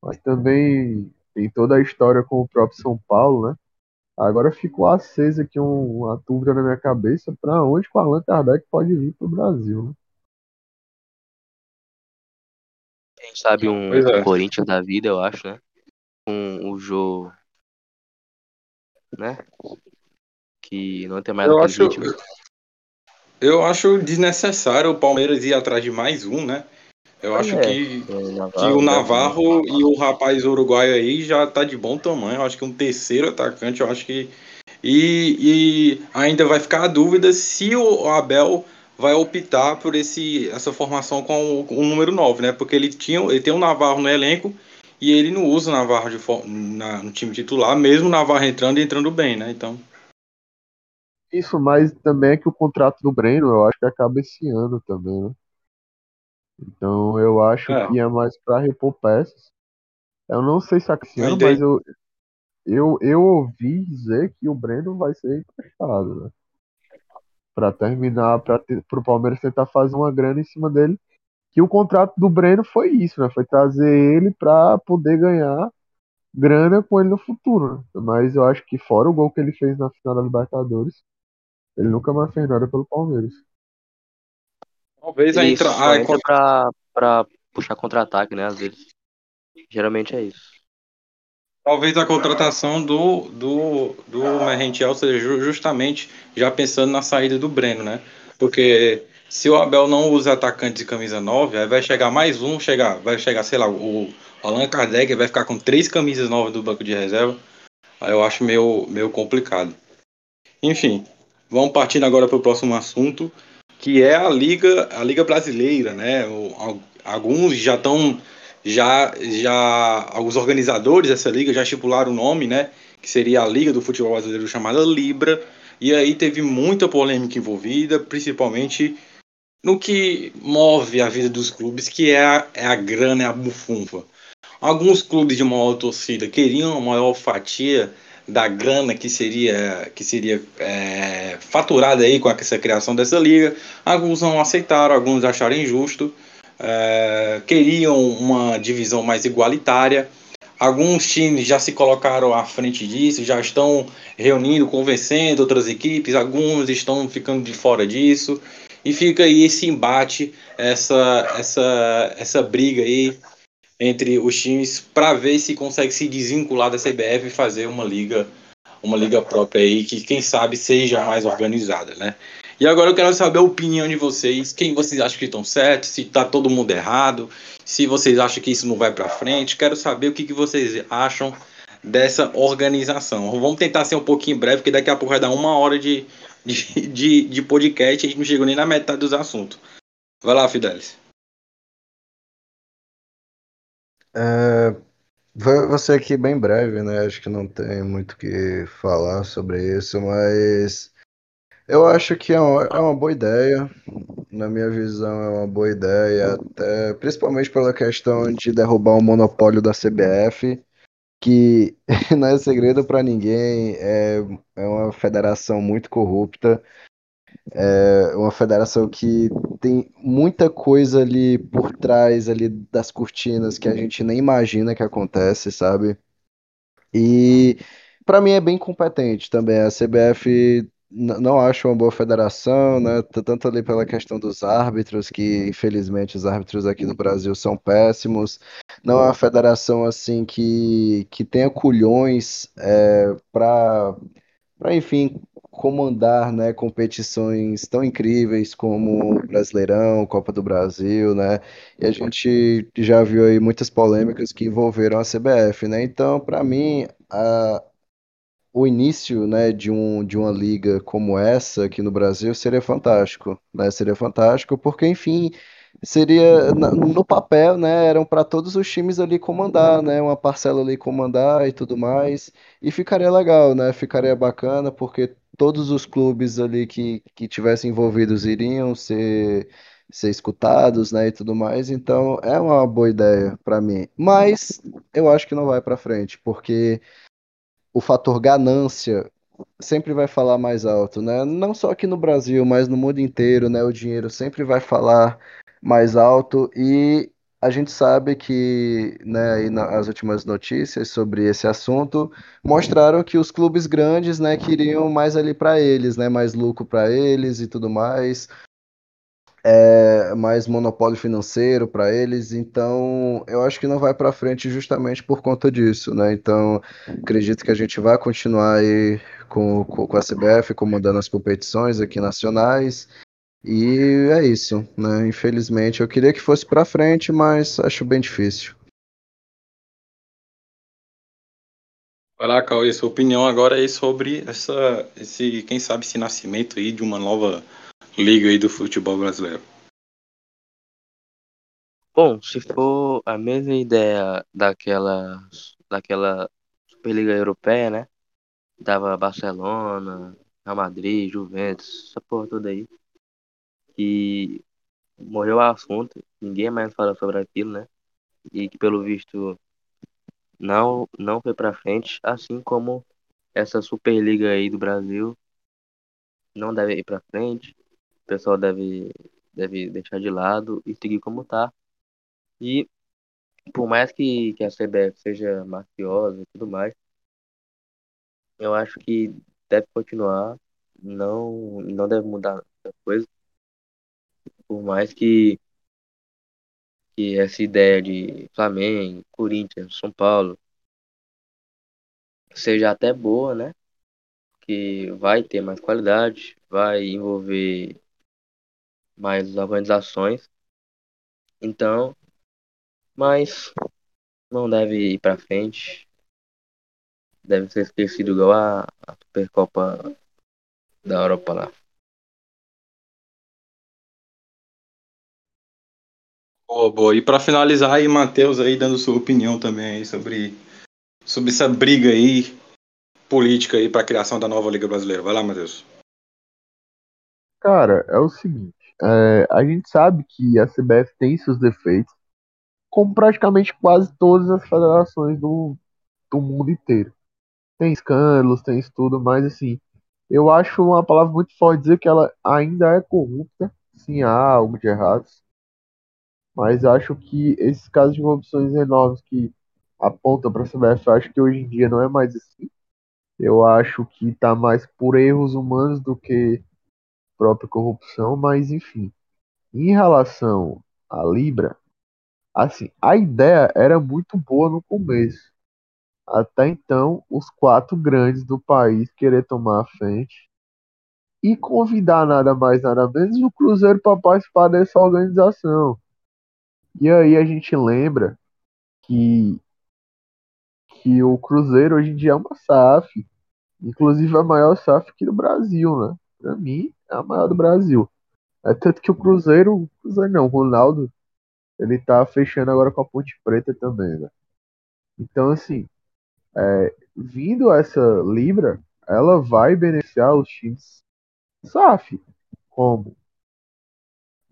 [SPEAKER 4] Mas também tem toda a história com o próprio São Paulo, né? Agora ficou acesa aqui um- uma dúvida na minha cabeça para onde que o Allan Kardec pode vir para o Brasil, né?
[SPEAKER 3] Quem sabe um
[SPEAKER 1] é.
[SPEAKER 3] Corinthians da vida, eu acho, né? Com o Jô, né? Que não tem mais
[SPEAKER 1] Eu acho,
[SPEAKER 3] ritmo.
[SPEAKER 1] Eu acho desnecessário o Palmeiras ir atrás de mais um, né? Eu acho
[SPEAKER 3] É,
[SPEAKER 1] que,
[SPEAKER 3] é, Navarro,
[SPEAKER 1] que o
[SPEAKER 3] Gabriel.
[SPEAKER 1] Navarro e o rapaz uruguaio aí já tá de bom tamanho. Eu acho que um terceiro atacante, eu acho que. E, e ainda vai ficar a dúvida se o Abel vai optar por esse, essa formação com o, com o número 9, né? Porque ele, tinha, ele tem o Navarro no elenco e ele não usa o Navarro de, na- no time titular, mesmo o Navarro entrando e entrando bem, né? Então.
[SPEAKER 4] Isso, mas também é que o contrato do Breno, eu acho que acaba esse ano também, né? Então eu acho
[SPEAKER 1] É.
[SPEAKER 4] que é mais pra repor peças. Eu não sei se é
[SPEAKER 1] Ainda-
[SPEAKER 4] mas eu, eu, eu ouvi dizer que o Breno vai ser emprestado, né? Pra terminar, para pro Palmeiras tentar fazer uma grana em cima dele. Que o contrato do Breno foi isso, né? Foi trazer ele pra poder ganhar grana com ele no futuro, né? Mas eu acho que fora o gol que ele fez na final da Libertadores, ele nunca mais fez nada pelo Palmeiras.
[SPEAKER 1] Talvez a entra, a-
[SPEAKER 3] entra pra, pra puxar contra-ataque, né? Às vezes. Geralmente é isso.
[SPEAKER 1] Talvez a contratação do, do, do Merrentiel seja ju- justamente já pensando na saída do Breno, né? Porque se o Abel não usa atacante de camisa 9, aí vai chegar mais um, chegar, vai chegar, sei lá, o Allan Kardec vai ficar com três camisas novas do banco de reserva. Aí eu acho meio, meio complicado. Enfim, vamos partindo agora para o próximo assunto, que é a Liga, a Liga Brasileira, né? Alguns já estão já já os organizadores dessa liga já estipularam o nome, né? Que seria a Liga do Futebol Brasileiro chamada Libra. E aí teve muita polêmica envolvida, principalmente no que move a vida dos clubes, que é a, é a grana, é a bufunfa. Alguns clubes de maior torcida queriam uma maior fatia da grana que seria que seria é, faturada aí com essa criação dessa liga. Alguns não aceitaram, alguns acharam injusto, é, queriam uma divisão mais igualitária. Alguns times já se colocaram à frente disso, já estão reunindo, convencendo outras equipes, alguns estão ficando de fora disso. E fica aí esse embate, essa, essa, essa briga aí entre os times para ver se consegue se desvincular da CBF e fazer uma liga uma liga própria aí que quem sabe seja mais organizada, né? E agora eu quero saber a opinião de vocês, quem vocês acham que estão certos, se tá todo mundo errado, se vocês acham que isso não vai para frente, quero saber o que, que vocês acham dessa organização. Vamos tentar ser um pouquinho breve, porque daqui a pouco vai dar uma hora de, de, de, de podcast e a gente não chegou nem na metade dos assuntos. Vai lá, Fidelis.
[SPEAKER 2] É, ser aqui bem breve, né? Acho que não tem muito o que falar sobre isso, mas eu acho que é uma, é uma boa ideia. Na minha visão, é uma boa ideia, até principalmente pela questão de derrubar o monopólio da CBF, que não é segredo para ninguém, é, é uma federação muito corrupta. É uma federação que tem muita coisa ali por trás ali das cortinas que a gente nem imagina que acontece, sabe? E para mim é bem competente também. A CBF não acho uma boa federação, né? Tanto ali pela questão dos árbitros, que infelizmente os árbitros aqui no Brasil são péssimos. Não é uma federação assim que, que tenha culhões é, para enfim comandar, né, competições tão incríveis como Brasileirão, Copa do Brasil, né? E a gente já viu aí muitas polêmicas que envolveram a CBF, né? Então, para mim, a, o início, né, de um, de uma liga como essa aqui no Brasil seria fantástico, né? Seria fantástico porque, enfim, seria no papel, né, eram para todos os times ali comandar, né? Uma parcela ali comandar e tudo mais. E ficaria legal, né? Ficaria bacana porque todos os clubes ali que, que tivessem envolvidos iriam ser ser escutados, né, e tudo mais. Então, é uma boa ideia para mim. Mas eu acho que não vai para frente, porque o fator ganância sempre vai falar mais alto, né? Não só aqui no Brasil, mas no mundo inteiro, né? O dinheiro sempre vai falar mais alto e a gente sabe que, né, na- as últimas notícias sobre esse assunto mostraram que os clubes grandes, né, queriam mais ali para eles, né, mais lucro para eles e tudo mais é, mais monopólio financeiro para eles, então eu acho que não vai para frente justamente por conta disso, né? Então acredito que a gente vai continuar aí com, com, com a CBF comandando as competições aqui nacionais E é isso, né? Infelizmente, eu queria que fosse para frente, mas acho bem difícil.
[SPEAKER 1] Vai lá, Cauê, sua opinião agora é sobre essa, esse, quem sabe, esse nascimento aí de uma nova liga aí do futebol brasileiro.
[SPEAKER 3] Bom, se for a mesma ideia daquela, daquela Superliga Europeia, né? Dava Barcelona, Real Madrid, Juventus, essa porra toda aí. Que morreu o assunto, ninguém mais fala sobre aquilo, né? E que pelo visto não, não foi pra frente, assim como essa Superliga aí do Brasil não deve ir pra frente. O pessoal deve, deve deixar de lado e seguir como tá. E por mais que, que a CBF seja mafiosa e tudo mais, eu acho que deve continuar, não, não deve mudar muita coisa. Por mais que, que essa ideia de Flamengo, Corinthians, São Paulo seja até boa, né? Que vai ter mais qualidade, vai envolver mais organizações. Então, mas não deve ir para frente. Deve ser esquecido igual a, a Supercopa da Europa lá.
[SPEAKER 1] Boa, boa. E para finalizar aí, Matheus aí dando sua opinião também aí sobre, sobre essa briga aí política aí para criação da nova Liga Brasileira. Vai lá, Matheus.
[SPEAKER 4] Cara, é o seguinte, é, a gente sabe que a CBF tem seus defeitos, como praticamente quase todas as federações do, do mundo inteiro. Tem escândalos, tem isso tudo, mas assim, eu acho uma palavra muito forte dizer que ela ainda é corrupta, sim, há algo de errado, mas acho que esses casos de corrupções enormes que apontam para a CBF, acho que hoje em dia não é mais assim. Eu acho que está mais por erros humanos do que própria corrupção, mas enfim. Em relação à Libra, assim, a ideia era muito boa no começo. Até então, os quatro grandes do país querer tomar a frente e convidar nada mais nada menos o Cruzeiro para participar dessa organização. E aí a gente lembra que que o Cruzeiro hoje em dia é uma SAF, inclusive a maior SAF aqui do Brasil, né? Para mim, é a maior do Brasil. É tanto que o Cruzeiro, Cruzeiro não, o Ronaldo, ele tá fechando agora com a Ponte Preta também, né? Então, assim, é, vindo essa Libra, ela vai beneficiar os times SAF, como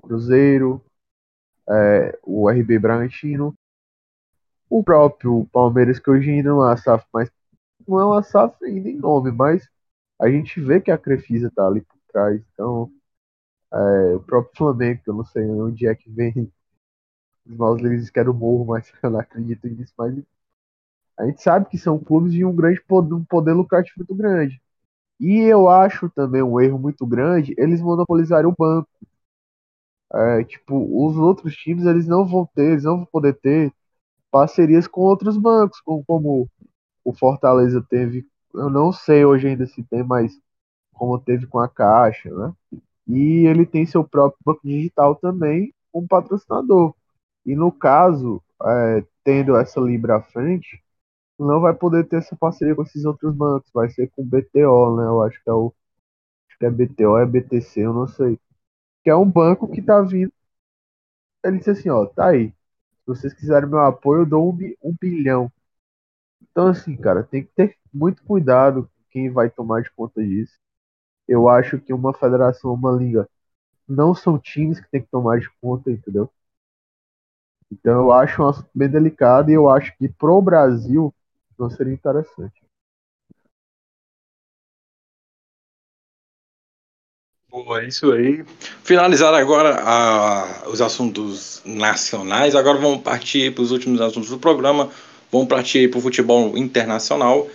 [SPEAKER 4] Cruzeiro, é, o RB Bragantino, o próprio Palmeiras, que hoje ainda não é uma SAF, mas não é uma SAF ainda em nome, mas a gente vê que a Crefisa tá ali por trás, então é, o próprio Flamengo, eu não sei onde é que vem os maus líderes que era o morro, mas eu não acredito nisso, mas a gente sabe que são clubes de um grande poder, um poder lucrativo muito grande. E eu acho também um erro muito grande eles monopolizarem o banco. É, tipo, os outros times eles não vão ter, eles não vão poder ter parcerias com outros bancos, como, como o Fortaleza teve, eu não sei hoje ainda se tem, mas como teve com a Caixa, né? E ele tem seu próprio banco digital também como patrocinador. E no caso, é, tendo essa Libra à frente, não vai poder ter essa parceria com esses outros bancos, vai ser com o BTO, né? Eu acho que é o acho que é BTO, é BTC, eu não sei. Que é um banco que tá vindo. Ele disse assim, ó, tá aí. Se vocês quiserem meu apoio, eu dou um, um bilhão. Então, assim, cara, tem que ter muito cuidado com quem vai tomar de conta disso. Eu acho que uma federação, uma liga, não são times que tem que tomar de conta, entendeu? Então eu acho um assunto bem delicado e eu acho que pro Brasil não seria interessante.
[SPEAKER 1] Boa, é isso aí. Finalizar agora a, os assuntos nacionais. Agora vamos partir para os últimos assuntos do programa. Vamos partir para o futebol internacional.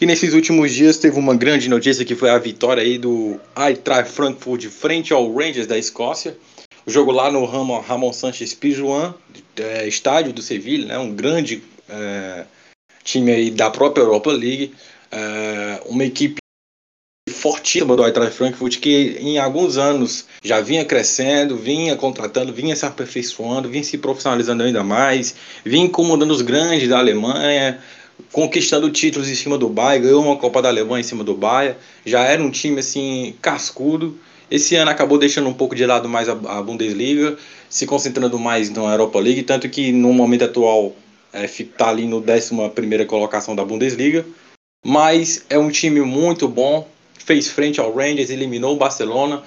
[SPEAKER 1] E nesses últimos dias teve uma grande notícia que foi a vitória aí do Eintracht Frankfurt frente ao Rangers da Escócia. O jogo lá no Ramon, Ramon Sanchez Pizjuan, é, estádio do Sevilla, né, um grande é, time aí da própria Europa League. É, uma equipe fortíssima do Eintracht Frankfurt, que em alguns anos já vinha crescendo, vinha contratando, vinha se aperfeiçoando, vinha se profissionalizando ainda mais, vinha incomodando os grandes da Alemanha, conquistando títulos em cima do Bayern, ganhou uma Copa da Alemanha em cima do Bayern, já era um time assim cascudo. Esse ano acabou deixando um pouco de lado mais a, Bundesliga, se concentrando mais na Europa League, tanto que no momento atual está é, tá ali no 11 colocação da Bundesliga. Mas é um time muito bom, fez frente ao Rangers, eliminou o Barcelona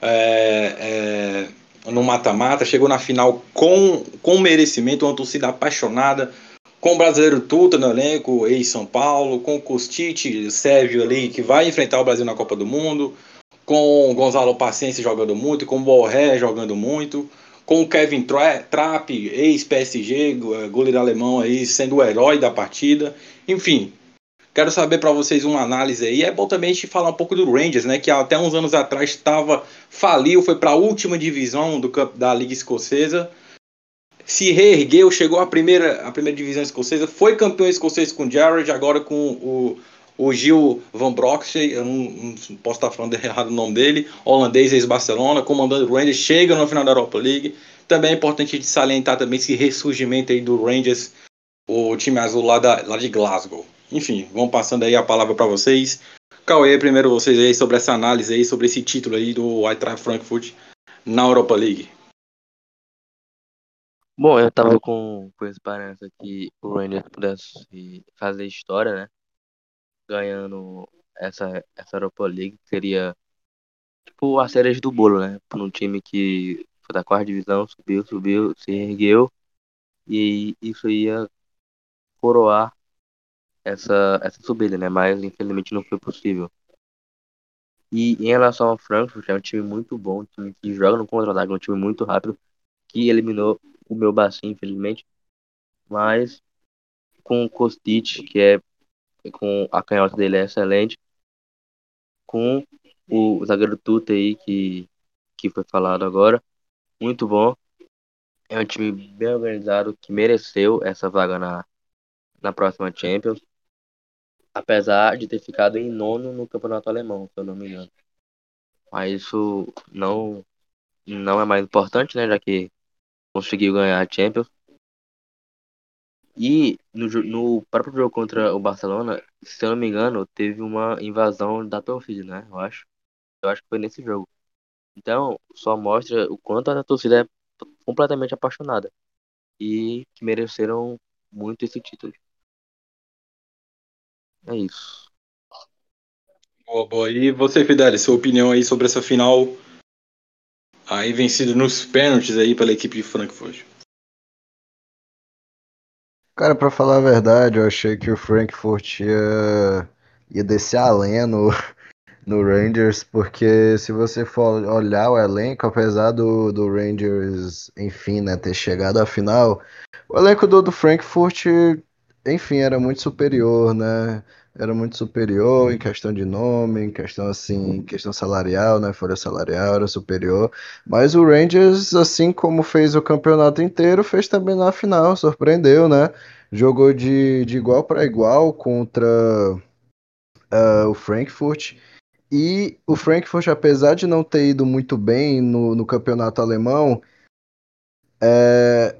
[SPEAKER 1] é, é, no mata-mata, chegou na final com, com merecimento, uma torcida apaixonada, com o brasileiro Tuta no elenco, ex-São Paulo, com o Kostic, Sérgio ali, que vai enfrentar o Brasil na Copa do Mundo, com o Gonzalo Paciência jogando muito, com o Borré jogando muito com o Kevin Trapp, ex-PSG, goleiro alemão aí, sendo o herói da partida. Enfim, quero saber para vocês uma análise aí. É bom também a gente falar um pouco do Rangers, né, que até uns anos atrás estava faliu, foi para a última divisão do da Liga Escocesa. Se reergueu, chegou à primeira, à primeira divisão escocesa, foi campeão escocês com o Jared, agora com o o Gil Van Broxley, eu não, não, posso estar falando errado o nome dele, holandês ex-Barcelona, comandando o Rangers, chega no final da Europa League. Também é importante de salientar também esse ressurgimento aí do Rangers, o time azul lá, da, lá de Glasgow. Enfim, vamos passando aí a palavra para vocês. Cauê, primeiro vocês aí sobre essa análise aí, sobre esse título aí do Eintracht Frankfurt na Europa League.
[SPEAKER 3] Bom, eu tava com, com esperança que o Rangers pudesse fazer história, né? ganhando essa, essa Europa League seria tipo a cereja do bolo, né? Para um time que foi da quarta divisão, subiu, subiu, se ergueu e isso ia coroar essa, essa subida, né? Mas infelizmente não foi possível. E em relação ao Frankfurt, é um time muito bom, um time que joga no contra-ataque, um time muito rápido, que eliminou o meu bacinho, infelizmente. Mas com o Kostic, que é com a canhota dele é excelente. Com o zagueiro Tuta aí, que, que foi falado agora. Muito bom. É um time bem organizado que mereceu essa vaga na, na próxima Champions. Apesar de ter ficado em nono no campeonato alemão, se eu não me engano. Mas isso não, não é mais importante, né? Já que conseguiu ganhar a Champions. E no, no próprio jogo contra o Barcelona, se eu não me engano, teve uma invasão da torcida, né? Eu acho. Eu acho que foi nesse jogo. Então, só mostra o quanto a torcida é completamente apaixonada. E que mereceram muito esse título. É isso.
[SPEAKER 1] Boa, boa. E você, Fidel, sua opinião aí sobre essa final aí vencida nos pênaltis aí pela equipe de Frankfurt?
[SPEAKER 2] Cara, pra falar a verdade, eu achei que o Frankfurt ia, ia descer a lenha no, no Rangers, porque se você for olhar o elenco, apesar do, do Rangers, enfim, né, ter chegado à final, o elenco do, do Frankfurt, enfim, era muito superior, né? Era muito superior em questão de nome, em questão assim, questão salarial, né? Folha salarial era superior. Mas o Rangers, assim como fez o campeonato inteiro, fez também na final, surpreendeu, né? Jogou de, de igual para igual contra uh, o Frankfurt. E o Frankfurt, apesar de não ter ido muito bem no, no campeonato alemão, é,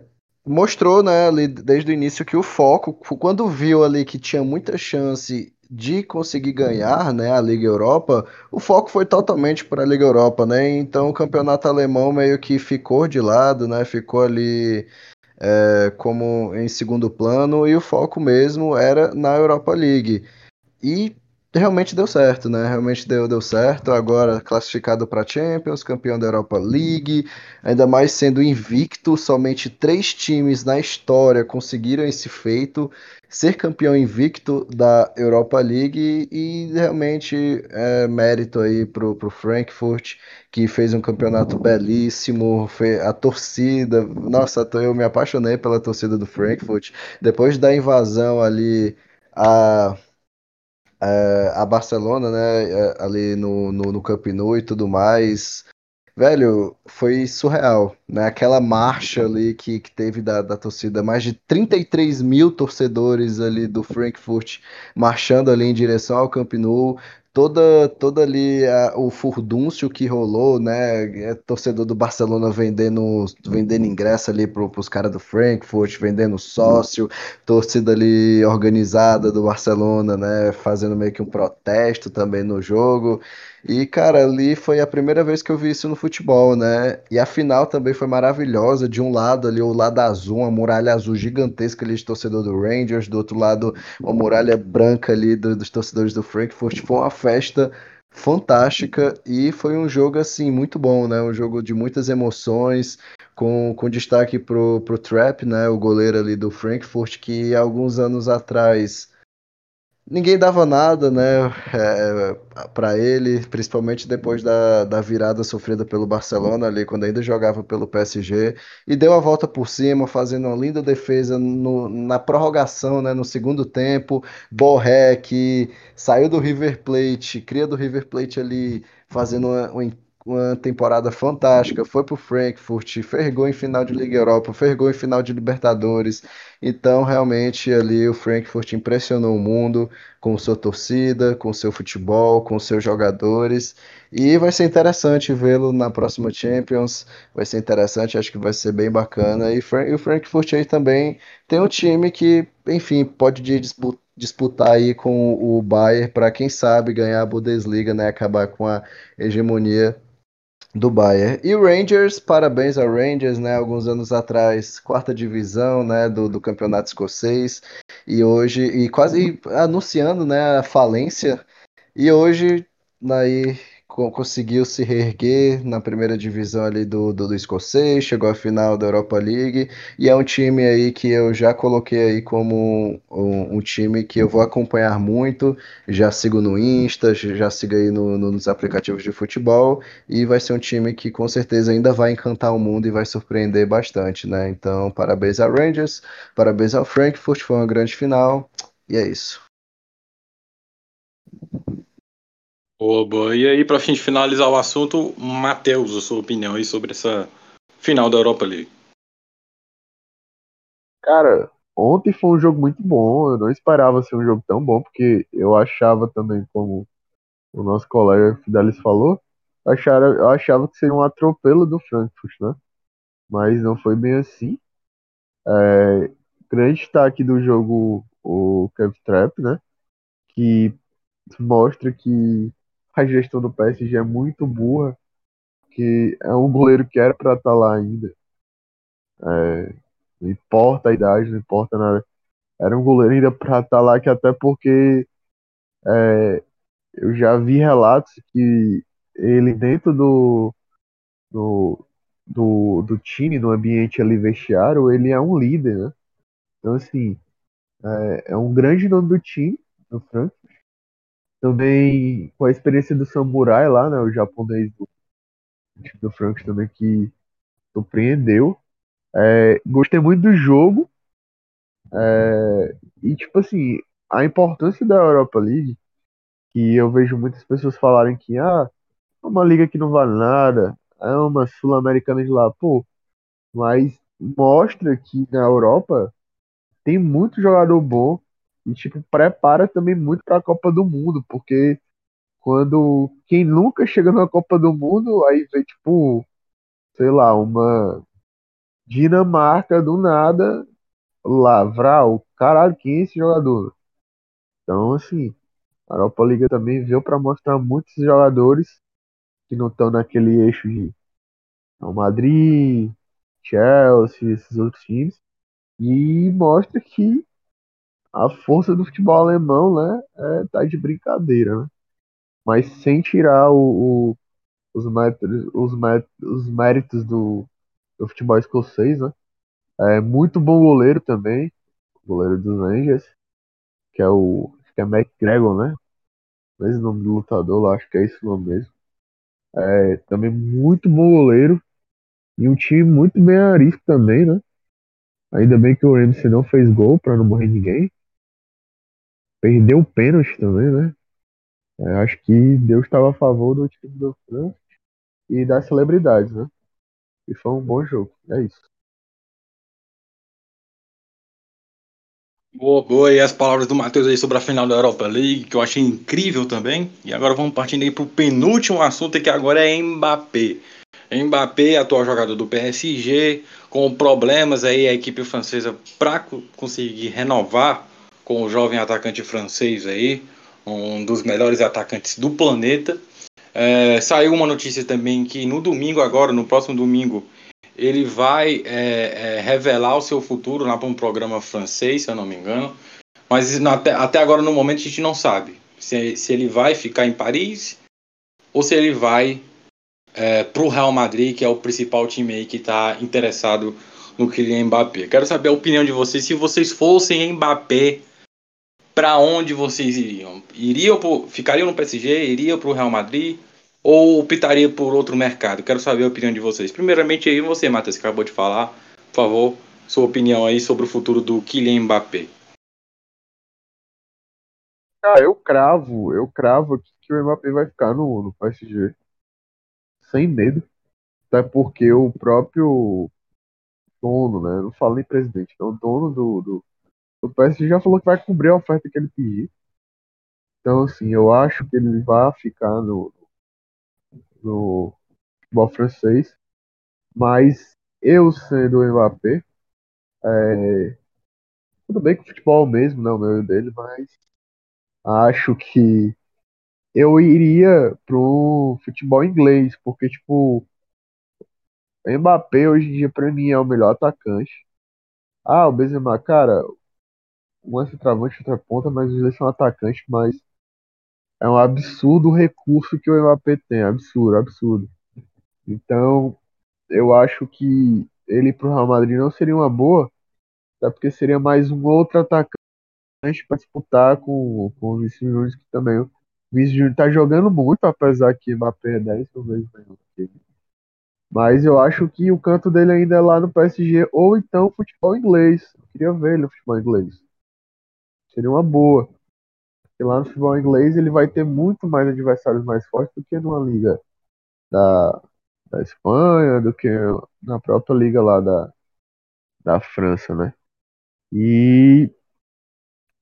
[SPEAKER 2] mostrou, né, ali desde o início que o foco, quando viu ali que tinha muita chance de conseguir ganhar, né, a Liga Europa, o foco foi totalmente para a Liga Europa, né? Então o campeonato alemão meio que ficou de lado, né? Ficou ali é, como em segundo plano e o foco mesmo era na Europa League. E realmente deu certo, né? Realmente deu, deu certo. Agora classificado para Champions, campeão da Europa League, ainda mais sendo invicto, somente três times na história conseguiram esse feito, ser campeão invicto da Europa League e realmente é mérito aí pro, pro Frankfurt, que fez um campeonato belíssimo, a torcida, nossa, eu me apaixonei pela torcida do Frankfurt, depois da invasão ali a é, a Barcelona, né, é, ali no, no, no Camp Nou e tudo mais. Velho, foi surreal, né? Aquela marcha ali que, que teve da, da torcida, mais de 33 mil torcedores ali do Frankfurt marchando ali em direção ao Camp Nou. Toda toda ali a, o furdúncio que rolou, né? É, torcedor do Barcelona vendendo vendendo ingresso ali pro, pros caras do Frankfurt, vendendo sócio, torcida ali organizada do Barcelona, né? Fazendo meio que um protesto também no jogo. E, cara, ali foi a primeira vez que eu vi isso no futebol, né? E a final também foi maravilhosa. De um lado ali, o lado azul, uma muralha azul gigantesca ali de torcedor do Rangers, do outro lado, uma muralha branca ali do, dos torcedores do Frankfurt. Foi uma festa fantástica e foi um jogo, assim, muito bom, né? Um jogo de muitas emoções, com, com destaque pro, pro Trap, né? O goleiro ali do Frankfurt, que alguns anos atrás Ninguém dava nada, né, é, para ele, principalmente depois da, da virada sofrida pelo Barcelona ali, quando ainda jogava pelo PSG, e deu a volta por cima, fazendo uma linda defesa no, na prorrogação, né, no segundo tempo. Borré, que saiu do River Plate, cria do River Plate ali, fazendo uma, uma uma temporada fantástica, foi pro Frankfurt, fergou em final de Liga Europa, fergou em final de Libertadores. Então, realmente, ali o Frankfurt impressionou o mundo com sua torcida, com seu futebol, com seus jogadores. E vai ser interessante vê-lo na próxima Champions. Vai ser interessante, acho que vai ser bem bacana. E, o Frankfurt aí também tem um time que, enfim, pode disputar disputar aí com o Bayern para quem sabe ganhar a Bundesliga, né, acabar com a hegemonia do Bayern. E Rangers, parabéns ao Rangers, né? Alguns anos atrás, quarta divisão, né? Do, do campeonato escocês. E hoje, e quase anunciando, né? A falência. E hoje, aí conseguiu se reerguer na primeira divisão ali do, do, do, escocês, chegou à final da Europa League e é um time aí que eu já coloquei aí como um, um time que eu vou acompanhar muito, já sigo no Insta, já sigo aí no, no, nos aplicativos de futebol e vai ser um time que com certeza ainda vai encantar o mundo e vai surpreender bastante, né? Então, parabéns ao Rangers, parabéns ao Frankfurt, foi uma grande final e é isso.
[SPEAKER 1] Boa. E aí, para fim de finalizar o assunto, Matheus, a sua opinião aí sobre essa final da Europa League.
[SPEAKER 4] Cara, ontem foi um jogo muito bom. Eu não esperava ser um jogo tão bom, porque eu achava também, como o nosso colega Fidelis falou, achara, eu achava que seria um atropelo do Frankfurt, né? Mas não foi bem assim. É, grande destaque do jogo, o Camp Trap, né? Que mostra que a gestão do PSG é muito burra, que é um goleiro que era para estar tá lá ainda. É, não importa a idade, não importa nada. Era um goleiro ainda para estar tá lá, que até porque é, eu já vi relatos que ele dentro do, do, do, do time, no ambiente ali vestiário, ele é um líder, né? Então, assim, é, é um grande nome do time, do Frank, também com a experiência do Samurai lá, né? O japonês do, do Frank também que surpreendeu. É, gostei muito do jogo. É, e tipo assim, a importância da Europa League, que eu vejo muitas pessoas falarem que ah, é uma liga que não vale nada, é uma sul-americana de lá, pô, mas mostra que na Europa tem muito jogador bom e, tipo, prepara também muito para a Copa do Mundo, porque quando quem nunca chega na Copa do Mundo, aí vê, tipo, sei lá, uma Dinamarca do nada, Lavral, caralho, quem é esse jogador? Então, assim, a Europa Liga também veio para mostrar muitos jogadores que não estão naquele eixo de Real Madrid, Chelsea, esses outros times, e mostra que a força do futebol alemão, né, é, tá de brincadeira, né? Mas sem tirar o, o, os, méritos, os, méritos, os méritos do, do futebol escocês, né? É muito bom goleiro também, goleiro dos Rangers, que é o que é McGregor, né? Mesmo nome do lutador lá, acho que é esse o nome mesmo. É, também muito bom goleiro e um time muito bem arisco também, né? Ainda bem que o Ramsey não fez gol para não morrer ninguém. Perdeu o pênalti também, né? É, acho que Deus estava a favor do time do França e das celebridades, né? E foi um bom jogo. É isso.
[SPEAKER 1] Boa, boa. E as palavras do Matheus aí sobre a final da Europa League, que eu achei incrível também. E agora vamos partindo aí pro penúltimo assunto, que agora é Mbappé. Mbappé, atual jogador do PSG, com problemas aí a equipe francesa para conseguir renovar com o jovem atacante francês aí, um dos melhores atacantes do planeta. É, saiu uma notícia também que no domingo agora, no próximo domingo, ele vai é, é, revelar o seu futuro lá para um programa francês, se eu não me engano. Mas até, até agora, no momento, a gente não sabe se, se ele vai ficar em Paris ou se ele vai é, para o Real Madrid, que é o principal time aí que está interessado no Kylian Mbappé. Quero saber a opinião de vocês. Se vocês fossem Mbappé, para onde vocês iriam? Iriam pro, ficariam no PSG? Iriam para o Real Madrid? Ou optaria por outro mercado? Quero saber a opinião de vocês. Primeiramente aí você, Matheus, que acabou de falar. Por favor, sua opinião aí sobre o futuro do Kylian Mbappé.
[SPEAKER 4] Ah, eu cravo, eu cravo que o Mbappé vai ficar no, no PSG. Sem medo. Até porque o próprio dono, né? Não falo nem presidente, não. O dono do, do, do PSG já falou que vai cobrir a oferta que ele pedir. Então, assim, eu acho que ele vai ficar no, no futebol francês. Mas eu sendo o Mbappé, é, tudo bem que o futebol mesmo, né, o meu dele, mas acho que eu iria pro futebol inglês, porque, tipo, Mbappé hoje em dia pra mim é o melhor atacante. Ah, o Benzema, cara, um é centroavante, outra ponta, mas os dois são atacantes, mas é um absurdo o recurso que o Mbappé tem, absurdo, absurdo. Então, eu acho que ele pro Real Madrid não seria uma boa, até porque seria mais um outro atacante para disputar com, com o Vinícius Júnior, que também o Vinícius Júnior tá jogando muito, apesar que Mbappé é 10, eu vejo melhor que ele. Mas eu acho que o canto dele ainda é lá no PSG, ou então futebol inglês. Eu queria ver ele no futebol inglês. Seria uma boa. Porque lá no futebol inglês ele vai ter muito mais adversários mais fortes do que numa liga da, da Espanha, do que na própria liga lá da, da França, né? E